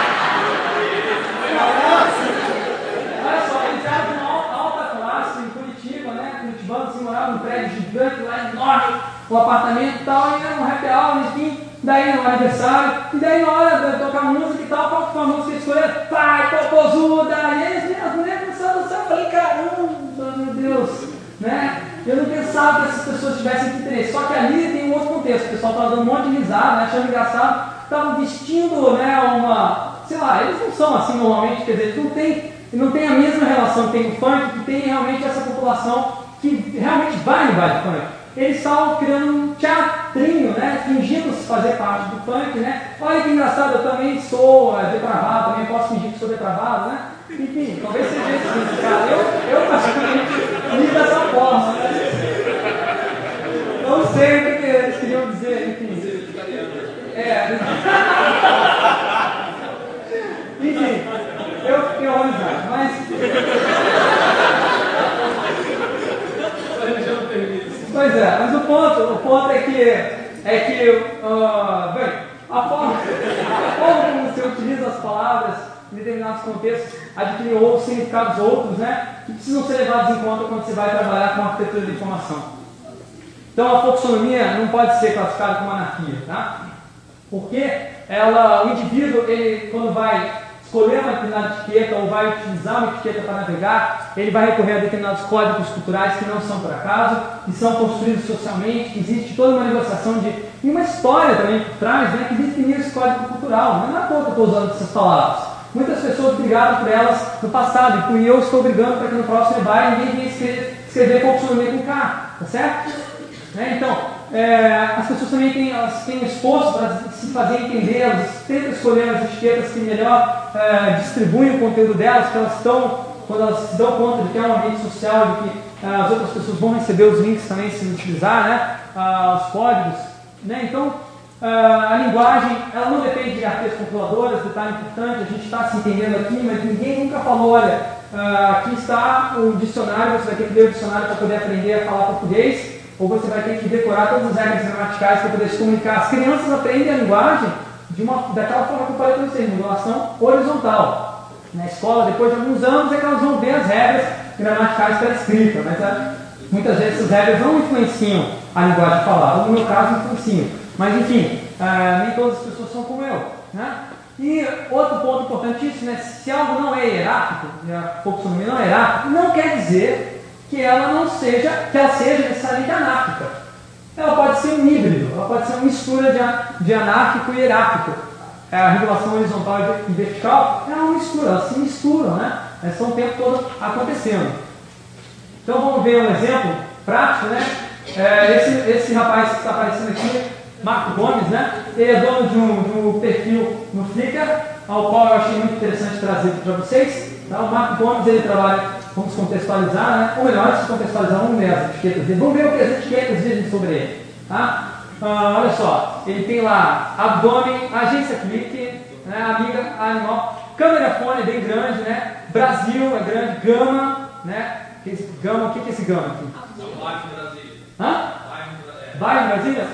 Olha só, eles eram de uma alta classe em Curitiba, né? Curitibanos assim, morava num prédio gigante lá enorme, um apartamento e tal, e era um happy hour, enfim, daí no aniversário, e daí na hora de tocar música e tal, qual foi a música que escolheu? Pai, Popozuda! E eles, as mulheres começaram a dançar, eu falei, caramba, meu Deus! Né? Eu não pensava que essas pessoas tivessem interesse. Só que ali tem um outro contexto. O pessoal estava dando um monte de risada, né? achando engraçado. Estavam vestindo né, uma. Sei lá, eles não são assim normalmente, quer dizer, não tem, não tem a mesma relação que tem o funk, que tem realmente essa população que realmente vai no baile funk eles estavam criando um teatrinho, né? Fingindo fazer parte do punk, né? Olha que engraçado, eu também sou é, depravado, também posso fingir que sou depravado, né? Enfim, talvez seja isso. cara. Eu, eu particularmente, Diz dessa forma, né? Não sei o que, eles queriam dizer, enfim. É. enfim, eu fiquei horrorizado, mas. pois é, mas o ponto, o ponto é que é que uh, bem, a forma como você utiliza as palavras em determinados contextos adquirem outros significados outros, né, que precisam ser levados em conta quando você vai trabalhar com arquitetura de informação. Então a taxonomia não pode ser classificada como anarquia, tá? Porque ela, o indivíduo, ele, quando vai escolher uma determinada etiqueta ou vai utilizar uma etiqueta para navegar, ele vai recorrer a determinados códigos culturais que não são por acaso, que são construídos socialmente, que existe toda uma negociação de. e uma história também por trás né, que define esse código cultural. Não é na conta que eu estou usando essas palavras. Muitas pessoas brigaram por elas no passado, e eu estou brigando para que no próximo debate ninguém venha escrever, escrever Popsonomia com K, tá certo? Né? Então, é, as pessoas também têm, elas têm esforço para se fazer entender, elas tentam escolher as etiquetas que melhor é, distribuem o conteúdo delas, porque elas estão, quando elas se dão conta de que é um ambiente social, de que é, as outras pessoas vão receber os links também se utilizar, né, os códigos. Né? Então, a linguagem, ela não depende de artes controladoras, detalhe importante, a gente está se entendendo aqui, mas ninguém nunca falou, olha, é, aqui está o dicionário, você vai ter que ler o dicionário para poder aprender a falar português, ou você vai ter que decorar todas as regras gramaticais para poder se comunicar. As crianças aprendem a linguagem de uma, daquela forma que eu falei para vocês, modulação horizontal. Na escola, depois de alguns anos, é que elas vão ver as regras gramaticais para escrita, mas é, muitas vezes essas regras não influenciam a linguagem falada, no meu caso influenciam. Mas enfim, é, nem todas as pessoas são como eu. Né? E outro ponto importantíssimo é se algo não é hierárquico, a folksonomia não é hierárquico, não quer dizer que ela não seja, que ela seja necessariamente anárquica. Ela pode ser um híbrido, ela pode ser uma mistura de, de anárquico e hierárquico. É, a regulação horizontal e vertical é uma mistura, elas se misturam, né? Elas estão o tempo todo acontecendo. Então vamos ver um exemplo prático, né? É, esse, esse rapaz que está aparecendo aqui, Marco Gomes, né? Ele é dono de um, de um perfil no Flickr, ao qual eu achei muito interessante trazer para vocês. Tá? O Marco Gomes ele trabalha vamos contextualizar, né? ou melhor, se contextualizar, vamos ver as etiquetas dele. Vamos ver o que as etiquetas dizem sobre ele. Tá? Ah, olha só, ele tem lá abdômen, agência clique, né? amiga animal, câmera fone bem grande, né? Brasil é grande, gama, né? Gama, o que é esse gama aqui? Bairro Brasília. Hã? Bairro Brasília?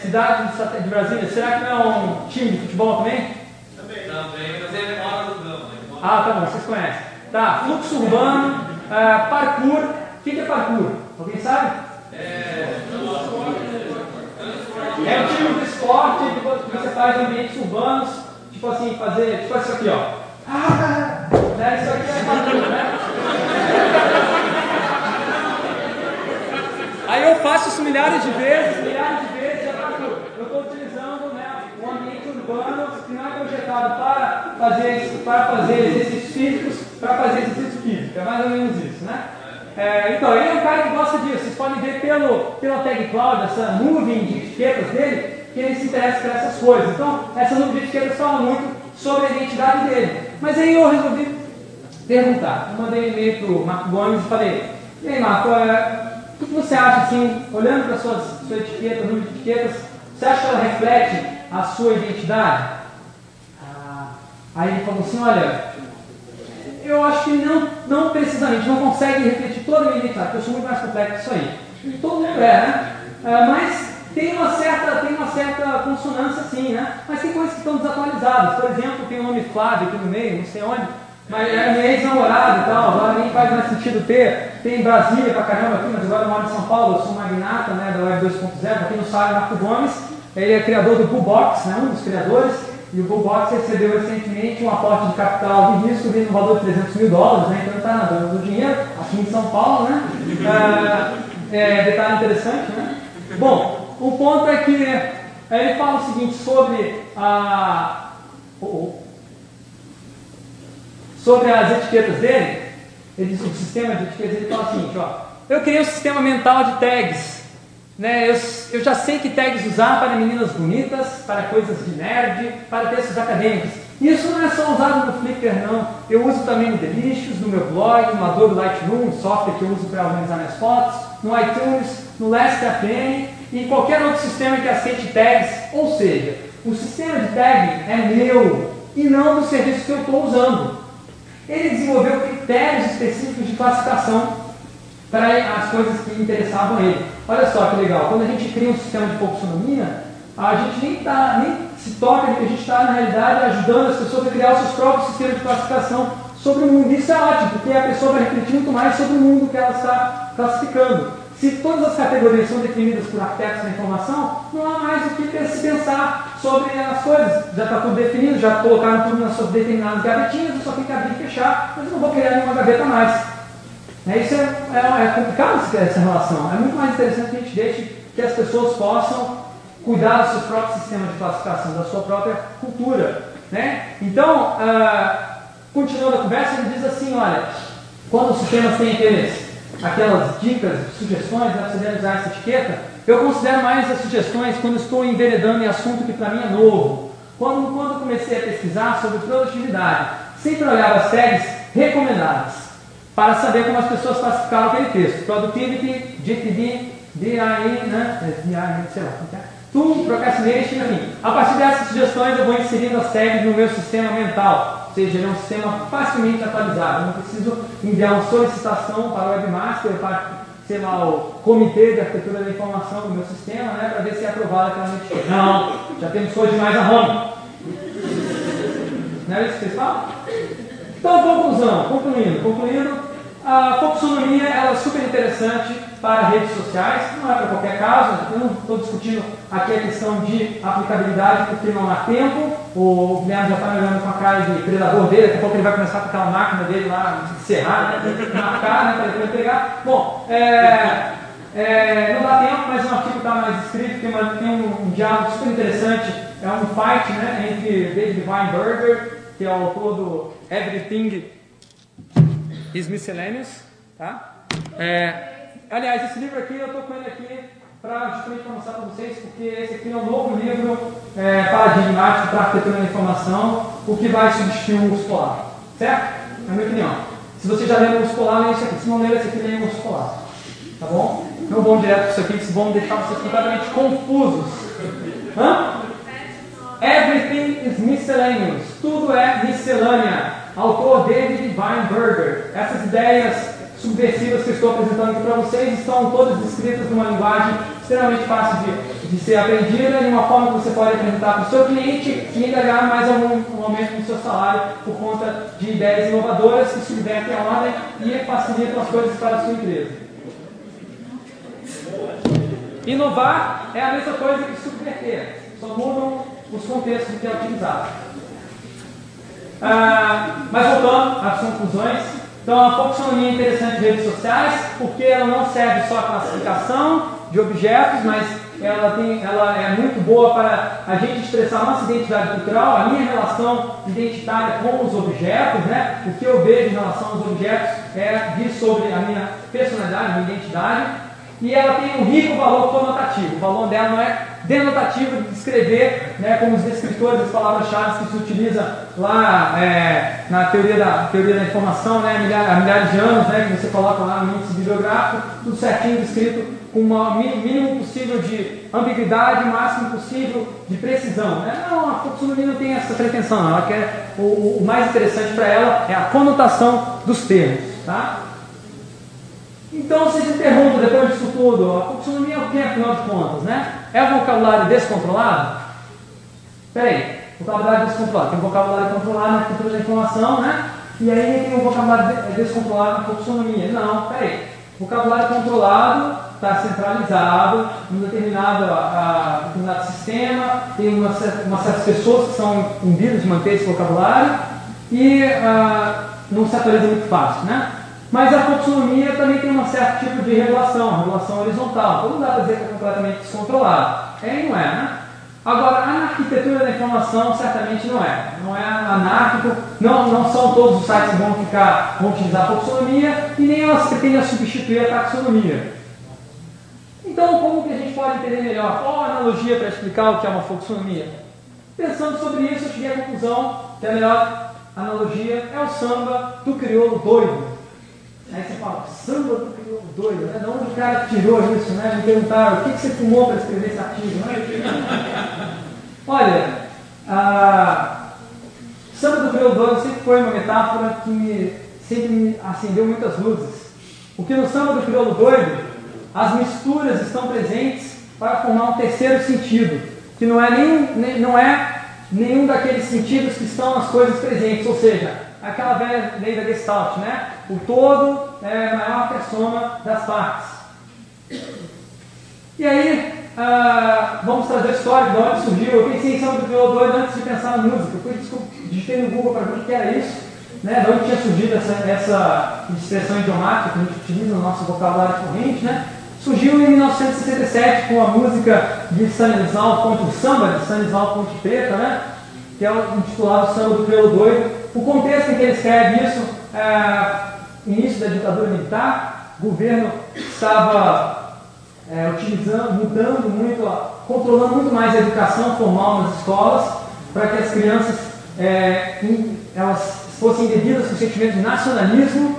Cidade de Brasília. Será que não é um time de futebol também? Também. Também, mas ele mora no Gama. Ah, tá bom, vocês conhecem. Tá, fluxo urbano, uh, parkour. O que, é parkour? Alguém sabe? É, é o tipo de esporte que você faz em ambientes urbanos, tipo assim, fazer, tipo isso aqui, ó. Ah, né? Isso aqui é parkour, né? Aí eu faço isso milhares de vezes, milhares de vezes, é parkour. Eu estou utilizando né, um urbano que não é projetado para fazer, para fazer exercícios físicos, para fazer exercício físico. É mais ou menos isso, né? É, então, ele é um cara que gosta disso. Vocês podem ver pelo, pela tag cloud, essa nuvem de etiquetas dele, que ele se interessa por essas coisas. Então, essa nuvem de etiquetas fala muito sobre a identidade dele. Mas aí eu resolvi perguntar. Eu mandei um e-mail para o Marco Gomes e falei: E aí, Marco, é, o que você acha, assim, olhando para a sua, sua etiqueta, nuvem de etiquetas, você acha que ela reflete a sua identidade? Ah, aí ele falou assim: Olha, eu acho que não, não precisamente, não consegue refletir toda a minha identidade, porque eu sou muito mais complexo que isso aí. Todo mundo é, né? É, mas tem uma, certa, tem uma certa consonância sim, né? Mas tem coisas que estão desatualizadas. Por exemplo, tem o nome Flávio aqui no meio, não sei onde, mas é minha ex-namorada e tal, agora nem faz mais sentido ter. Tem Brasília pra caramba aqui, mas agora eu moro em São Paulo, eu sou magnata né, da Web 2.0, aqui no sabe, Marco Gomes, ele é criador do Bullbox, né, um dos criadores. E o Bullbox recebeu recentemente um aporte de capital de risco vindo no valor de 300 mil dólares, né? então ele está nadando do dinheiro, aqui em São Paulo. Né? É, é, detalhe interessante. Né? Bom, o ponto é que ele fala o seguinte sobre a. Oh, oh, sobre as etiquetas dele, ele diz o sistema de etiquetas, ele fala seguinte, ó, eu criei um sistema mental de tags né, eu, eu, já sei que tags usar para meninas bonitas, para coisas de nerd, para textos acadêmicos. Isso não é só usado no Flickr, não. Eu uso também no Delicious, no meu blog, no Adobe Lightroom, software que eu uso para organizar minhas fotos, no iTunes, no Last.fm e em qualquer outro sistema que aceite tags. Ou seja, o sistema de tag é meu e não do serviço que eu estou usando. Ele desenvolveu critérios específicos de classificação para as coisas que interessavam ele. Olha só que legal, quando a gente cria um sistema de folksonomia, a gente nem, tá, nem se toca que a gente está, na realidade, ajudando as pessoas a criar os seus próprios sistemas de classificação sobre o mundo. Isso é ótimo, porque a pessoa vai refletir muito mais sobre o mundo que ela está classificando. Se todas as categorias são definidas por arquitetos da informação, não há mais o que se pensar sobre as coisas. Já está tudo definido, já colocaram tudo nas suas determinadas gavetinhas, eu só tenho que abrir e fechar, mas eu não vou criar nenhuma gaveta mais. É, isso é, é, é complicado essa relação. É muito mais interessante que a gente deixe que as pessoas possam cuidar do seu próprio sistema de classificação, da sua própria cultura. Né? Então, uh, continuando a conversa, ele diz assim, olha, quando os sistemas têm aqueles, aquelas dicas, sugestões, né, você deve usar essa etiqueta, eu considero mais as sugestões quando estou enveredando em assunto que para mim é novo. Quando, quando comecei a pesquisar sobre produtividade, sempre olhava as tags recomendadas para saber como as pessoas classificaram aquele texto. Productivity, GTD, DI, né? DI, sei lá, é? To procrastination, enfim. A partir dessas sugestões eu vou inserindo as tags no meu sistema mental. Seja, ele é um sistema facilmente atualizado. Eu não preciso enviar uma solicitação para o webmaster, para sei lá, o comitê de arquitetura da informação do meu sistema, né, para ver se é aprovado aquela notificação. Não, já temos coisa demais a Roma. Não é isso que vocês falam? Então, conclusão, concluindo, concluindo, a foxonomia ela é super interessante para redes sociais, não é para qualquer caso, eu não estou discutindo aqui a questão de aplicabilidade porque não há tempo, o Guilherme já está me olhando com a cara de predador dele, daqui a pouco ele vai começar com aquela máquina dele lá, né, marcar, né, para depois pegar. Bom, é, é, não dá tempo, mas o artigo está mais escrito, tem, uma, tem um, um, diálogo super interessante, é um fight né, entre David Weinberger, que é o autor do Everything is Miscellaneous, tá? É, Aliás, esse livro aqui eu estou com ele aqui para justamente mostrar para vocês, porque esse aqui é um novo livro é, paradigmático para arquitetura da informação, o que vai substituir o polar. Certo? É a minha opinião. Se você já leu o polar, leia aqui. Se não ler esse aqui, leia o polar. Tá bom? Não vão direto para isso aqui, que vão deixar vocês completamente confusos. Hã? Everything is miscellaneous. Tudo é miscelânea. Autor David Weinberger. Essas ideias subversivas que estou apresentando aqui para vocês estão todas descritas numa linguagem extremamente fácil de, de ser aprendida e uma forma que você pode apresentar para o seu cliente e ainda ganhar mais algum um aumento no seu salário por conta de ideias inovadoras que subvertem a ordem e facilitam as coisas para a sua empresa. Inovar é a mesma coisa que subverter, só mudam os contextos que é utilizado. Ah, mas voltando às conclusões, então a taxonomia é interessante de redes sociais porque ela não serve só a classificação de objetos, mas ela, tem, ela é muito boa para a gente expressar nossa identidade cultural, a minha relação identitária com os objetos, né? o que eu vejo em relação aos objetos é diz sobre a minha personalidade, a minha identidade, e ela tem um rico valor conotativo. O valor dela não é denotativo de descrever, né, como os descritores das palavras-chave que se utiliza lá é, na teoria da, teoria da informação, né, há, milhares, milhares de anos, né, que você coloca lá no índice bibliográfico, tudo certinho descrito com o mínimo possível de ambiguidade, o máximo possível de precisão. Né? Não, a taxonomia não tem essa pretensão, não. ela quer, o, o mais interessante para ela é a conotação dos termos. Tá? Então vocês me perguntam depois disso tudo, a taxonomia é o que afinal de contas, né? É o vocabulário descontrolado? Peraí, vocabulário descontrolado. Tem um vocabulário controlado na arquitetura da informação, né? E aí tem um vocabulário descontrolado na taxonomia. Não, peraí. Vocabulário controlado está centralizado em determinado, a, a, determinado sistema, tem uma, uma certas pessoas que são imbuídas de manter esse vocabulário e uh, não se atualiza muito fácil, né? Mas a taxonomia também tem um certo tipo de regulação, regulação horizontal. Então não dá para dizer que é completamente descontrolado. É e não é, né? Agora, a arquitetura da informação certamente não é. Não é anárquico, não, não são todos os sites que vão, ficar, vão utilizar a taxonomia e nem elas pretendem substituir a taxonomia. Então, como que a gente pode entender melhor? Qual a analogia para explicar o que é uma taxonomia? Pensando sobre isso, eu cheguei à conclusão que a melhor analogia é o samba do crioulo doido. Aí você fala, samba do doido, né? De onde o cara tirou isso, né? Me perguntaram, o que, que você fumou para escrever esse artigo, né? Olha, a samba do crioulo doido sempre foi uma metáfora que me, sempre me acendeu muitas luzes. Porque no samba do crioulo doido, as misturas estão presentes para formar um terceiro sentido, que não é, nenhum, nem, não é nenhum daqueles sentidos que estão nas coisas presentes, ou seja, aquela velha lei da Gestalt, né? O todo é maior que a soma das partes. E aí, ah, vamos trazer a história de onde surgiu. Eu pensei em do Crioulo Doido antes de pensar na música. Eu fui, digitei no Google para ver o que era isso, né? de onde tinha surgido essa, essa expressão idiomática que a gente utiliza no nosso vocabulário corrente. Né? Surgiu em 1967 com a música de Stanislau Ponte Samba, de Stanislau Ponte Preta, né? que é o intitulado Samba do Crioulo Doido. O contexto em que ele escreve isso é início da ditadura militar, o governo estava é, utilizando, mudando muito, controlando muito mais a educação formal nas escolas, para que as crianças é, elas fossem devidas com o sentimento de nacionalismo,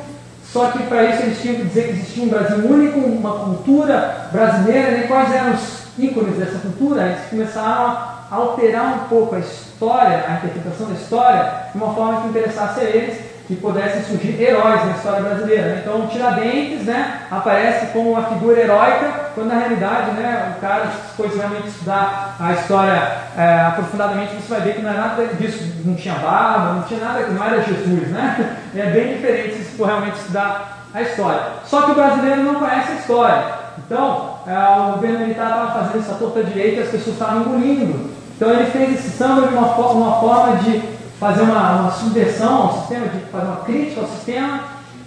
só que para isso eles tinham que dizer que existia um Brasil único, uma cultura brasileira, né? quais eram os ícones dessa cultura, eles começaram a alterar um pouco a história, a interpretação da história, de uma forma que interessasse a eles que pudessem surgir heróis na história brasileira. Né? Então, Tiradentes né, aparece como uma figura heróica, quando na realidade né, o cara, se for realmente estudar a história é, aprofundadamente, você vai ver que não é nada disso, não tinha barba, não tinha nada, não era Jesus. Né? É bem diferente se for realmente estudar a história. Só que o brasileiro não conhece a história. Então, é, o governo militar estava fazendo essa torta direita e as pessoas estavam engolindo. Então, ele fez esse samba de uma, uma forma de fazer uma, uma subversão ao sistema, de fazer uma crítica ao sistema,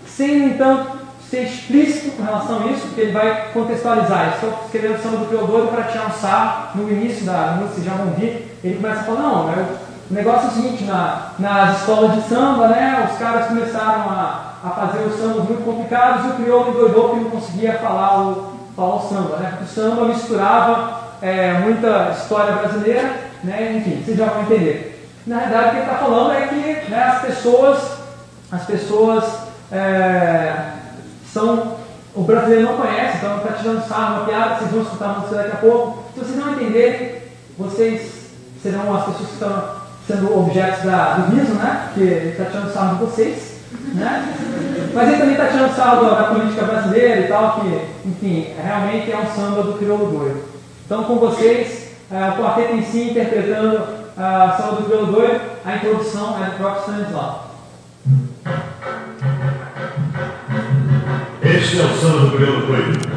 sem, no entanto, ser explícito com relação a isso, porque ele vai contextualizar. Estou escrevendo o samba do Teodoro para tirar um sarro no início da música, vocês já vão ver. Ele começa a falar: não, é o negócio é o seguinte, na, nas escolas de samba, né, os caras começaram a, a fazer os sambas muito complicados e o crioulo endoidou porque não conseguia falar o, falar o samba, né, porque o samba misturava é, muita história brasileira, né, enfim, vocês já vão entender. Na verdade, o que ele está falando é que né, as pessoas, as pessoas é, são. O brasileiro não conhece, então está tirando sarro, uma piada, vocês vão escutar música daqui a pouco. Se vocês não entenderem, vocês serão as pessoas que estão sendo objetos da, do riso, né? Porque ele está tirando sarro de vocês. Né? Mas ele também está tirando sarro da, da, política brasileira e tal, que, enfim, realmente é um samba do crioulo doido. Então, com vocês, é, o quarteto em si interpretando a sala do Doido, a introdução é do próprio Stanislau. Este é o samba do Crioulo Doido.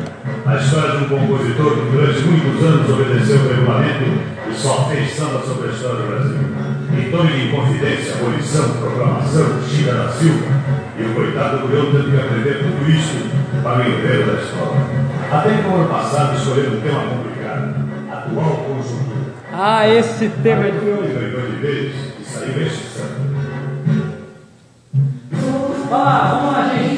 A história de um compositor que durante muitos anos obedeceu o regulamento e só fez samba sobre a história do Brasil. Então-lhe em confidência, abolição, proclamação, China da Silva. E o coitado do Crioulo teve que aprender tudo isso para o enredo da escola. Até que no ano passado escolheu um tema complicado, atual conjuntura. Ah, esse tema é de Vamos lá, vamos lá, gente.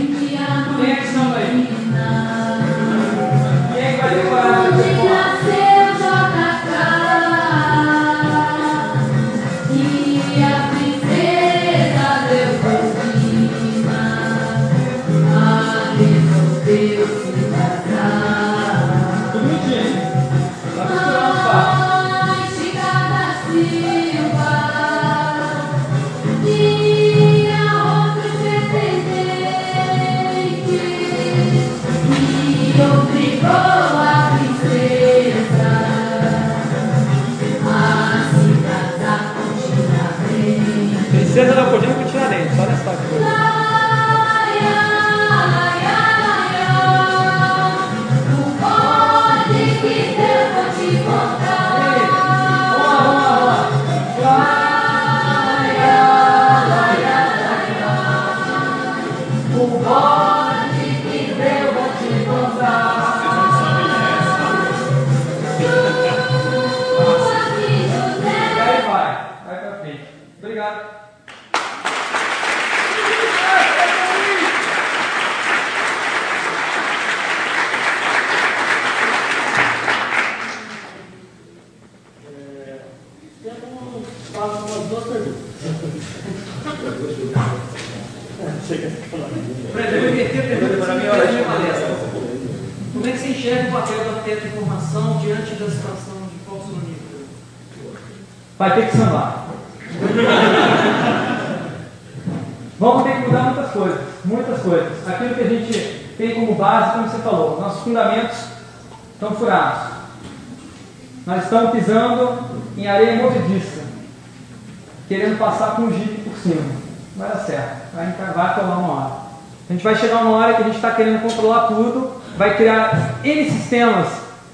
Querendo controlar tudo, vai criar N sistemas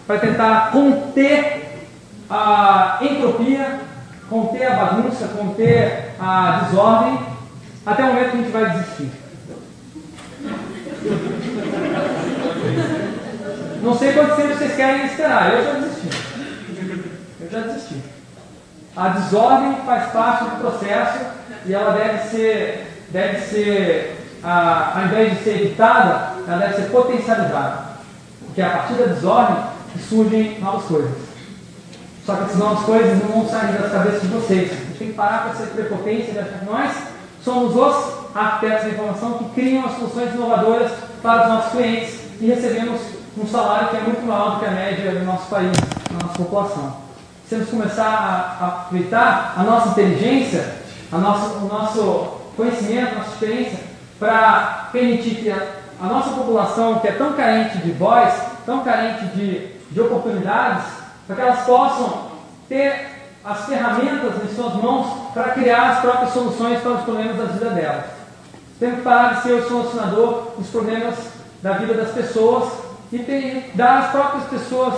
para tentar conter a entropia, conter a bagunça, conter a desordem, até o momento que a gente vai desistir. Não sei quanto tempo vocês querem esperar, eu já desisti. Eu já desisti. A desordem faz parte do processo e ela deve ser, deve ser a, ao invés de ser evitada, ela deve ser potencializada. Porque é a partir da desordem surgem novas coisas. Só que essas novas coisas não vão sair das cabeças de vocês. A gente tem que parar com essa prepotência de achar que nós somos os arquitetos da informação que criam as soluções inovadoras para os nossos clientes e recebemos um salário que é muito maior do que a média do nosso país, da nossa população. Temos que começar a, aproveitar a nossa inteligência, a nossa, o nosso conhecimento, a nossa experiência, para permitir que a, a, nossa população, que é tão carente de voz, tão carente de, de oportunidades, para que elas possam ter as ferramentas em suas mãos para criar as próprias soluções para os problemas da vida delas. Temos que parar de ser o solucionador dos problemas da vida das pessoas e ter, dar às próprias pessoas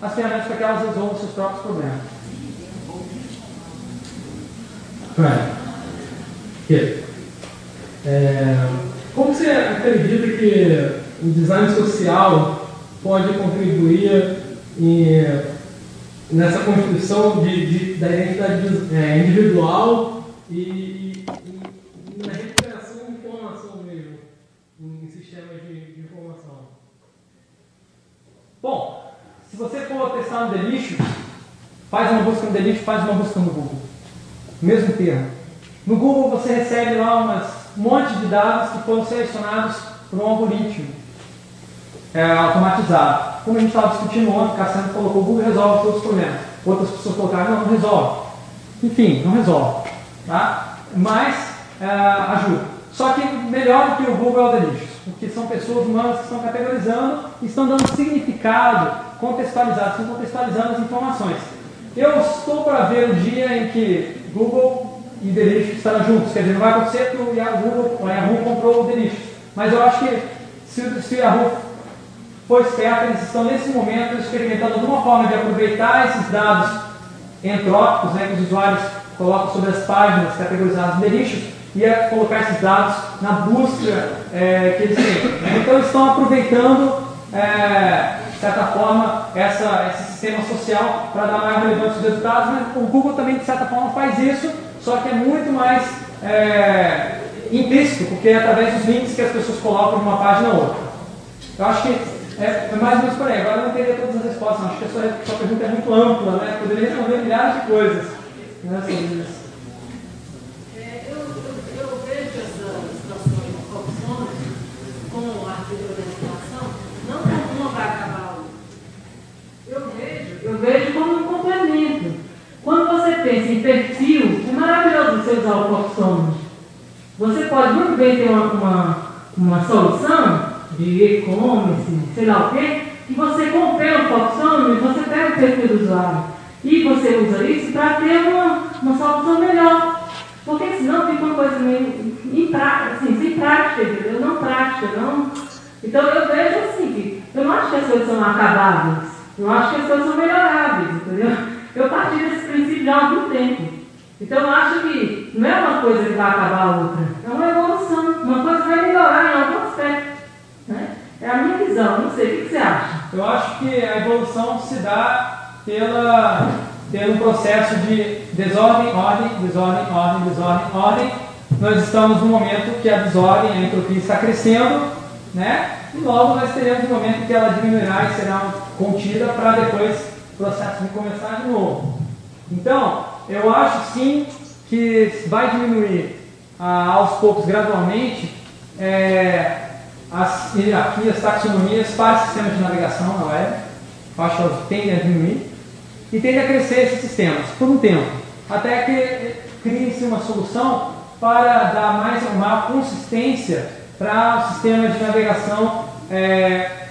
as ferramentas para que elas resolvam seus próprios problemas. Right. É, como você acredita que o design social pode contribuir em, nessa construção de, de, da identidade é, individual e, e, na recuperação de informação mesmo, em sistemas de, de informação? Bom, se você for testar no Delicious, faz uma busca no Delicious, faz uma busca no Google. Mesmo termo. No Google você recebe lá umas, um monte de dados que foram selecionados por um algoritmo é, automatizado. Como a gente estava discutindo ontem, Cassiano colocou, o Google resolve todos os problemas. Outras pessoas colocaram, não, não resolve. Enfim, não resolve. Tá? Mas é, ajuda. Só que melhor do que o Google é o Delicious, porque são pessoas humanas que estão categorizando e estão dando significado contextualizado, estão contextualizando as informações. Eu estou para ver o dia em que Google e Delicious estarão juntos. Quer dizer, não vai acontecer porque o Yahoo, o Yahoo comprou o Delicious. Mas eu acho que se, se o Yahoo for esperto, eles estão nesse momento experimentando alguma forma de aproveitar esses dados entrópicos né, que os usuários colocam sobre as páginas categorizadas em Delicious e a colocar esses dados na busca é, que eles têm. Né? Então, estão aproveitando, é, de certa forma, essa, esse sistema social para dar maior relevância aos resultados. Mas o Google também, de certa forma, faz isso só que é muito mais é, implícito, porque é através dos links que as pessoas colocam de uma página ou outra. Eu acho que é, é mais ou menos por aí. Agora eu não entendi todas as respostas, acho que a sua, sua pergunta é muito ampla, né? Poderia responder milhares de coisas né, sobre isso. A eu vejo como um complemento. Quando você pensa em perfil, é maravilhoso você usar o Foxonos. Você pode muito bem ter uma, uma, uma solução de e-commerce, sei lá o quê, que você compra o e você pega o perfil do usuário. E você usa isso para ter uma, uma solução melhor. Porque senão fica uma coisa meio imprática, assim, sem prática, entendeu? Não prática, não. Então eu vejo assim, que eu não acho que as coisas são acabáveis. Eu acho que as coisas são melhoráveis, entendeu? Eu parti desse princípio há algum tempo. Então eu acho que não é uma coisa que vai acabar a outra, é uma evolução. Uma coisa vai melhorar em algum aspecto. Né? É a minha visão, não sei, o que você acha? Eu acho que a evolução se dá pela, pelo processo de desordem, ordem, desordem, ordem, desordem, ordem. Nós estamos no momento que a desordem, a entropia está crescendo, né? e logo nós teremos um momento que ela diminuirá e será contida para depois processo de começar de novo. Então, eu acho sim que vai diminuir ah, aos poucos, gradualmente, é, as hierarquias, taxonomias para sistemas de navegação na web. Eu acho que elas tendem a diminuir e tendem a crescer esses sistemas por um tempo, até que crie-se uma solução para dar mais uma consistência para o sistema de navegação é,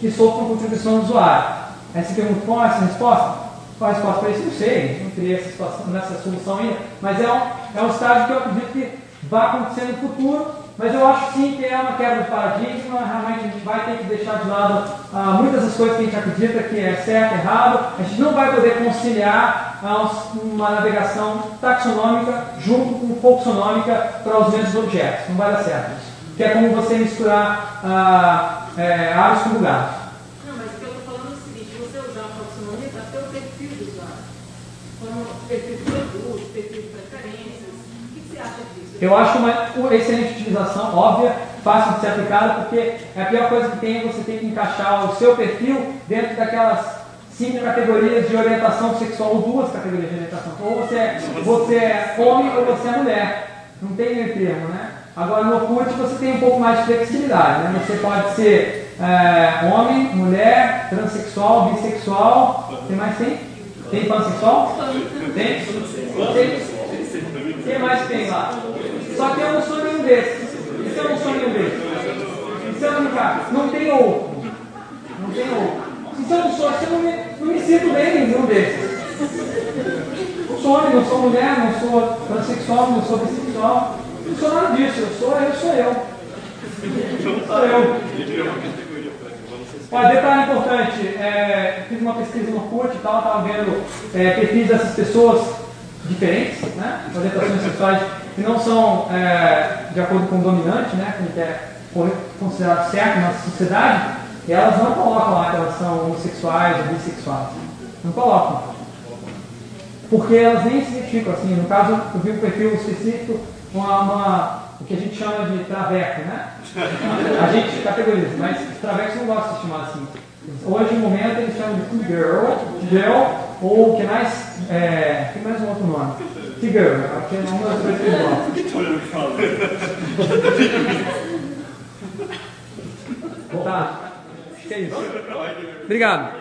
que sofram contribuição do usuário. Aí você pergunta qual é essa resposta? Qual a resposta para isso? Não sei, não criei essa, nessa solução ainda, mas é um, é um estágio que eu acredito que vai acontecer no futuro Mas eu acho sim que é uma quebra de paradigma, realmente a gente vai ter que deixar de lado ah, muitas das coisas que a gente acredita que é certo errado, a gente não vai poder conciliar ah, uma navegação taxonômica junto com folksonômica para os mesmos objetos, não vai dar certo. Que é como você misturar ah, é, aves com lugares. Eu acho uma excelente utilização, óbvia, fácil de ser aplicada, porque a pior coisa que tem é você ter que encaixar o seu perfil dentro daquelas cinco categorias de orientação sexual, ou duas categorias de orientação. Ou você é, você é homem ou você é mulher. Não tem meio termo, né? Agora no Orkut você tem um pouco mais de flexibilidade, né? Você pode ser é, homem, mulher, transexual, bissexual. Tem mais tem? Tem pansexual? Tem? Tem? Quem mais tem lá? Só que eu não sou nenhum desses. E se eu não sou nenhum desses? E se eu não me Não tem outro. Não tem outro. E se eu não sou, se eu não me, não me sinto bem em nenhum desses. Não sou homem, não sou mulher, não sou transexual, não sou bissexual. Não sou nada disso. Eu sou eu, sou eu. Sou eu. Olha, detalhe importante, é, fiz uma pesquisa no CUT e tal, estava vendo é, perfis dessas pessoas diferentes, né? orientações sexuais que não são é, de acordo com o dominante, né? que é considerado certo na sociedade, elas não colocam lá que elas são homossexuais ou bissexuais. Não colocam. Porque elas nem se identificam assim. No caso, eu vi um perfil específico, uma, uma, o que a gente chama de traveco, né? A gente categoriza, mas os travecos não gostam de chamar assim. Hoje, no momento, eles chamam de girl, girl, ou o que mais. É, tem mais um outro nome. Girl, aqui é uma das coisas que gosto. Tá. Acho que é isso. Obrigado.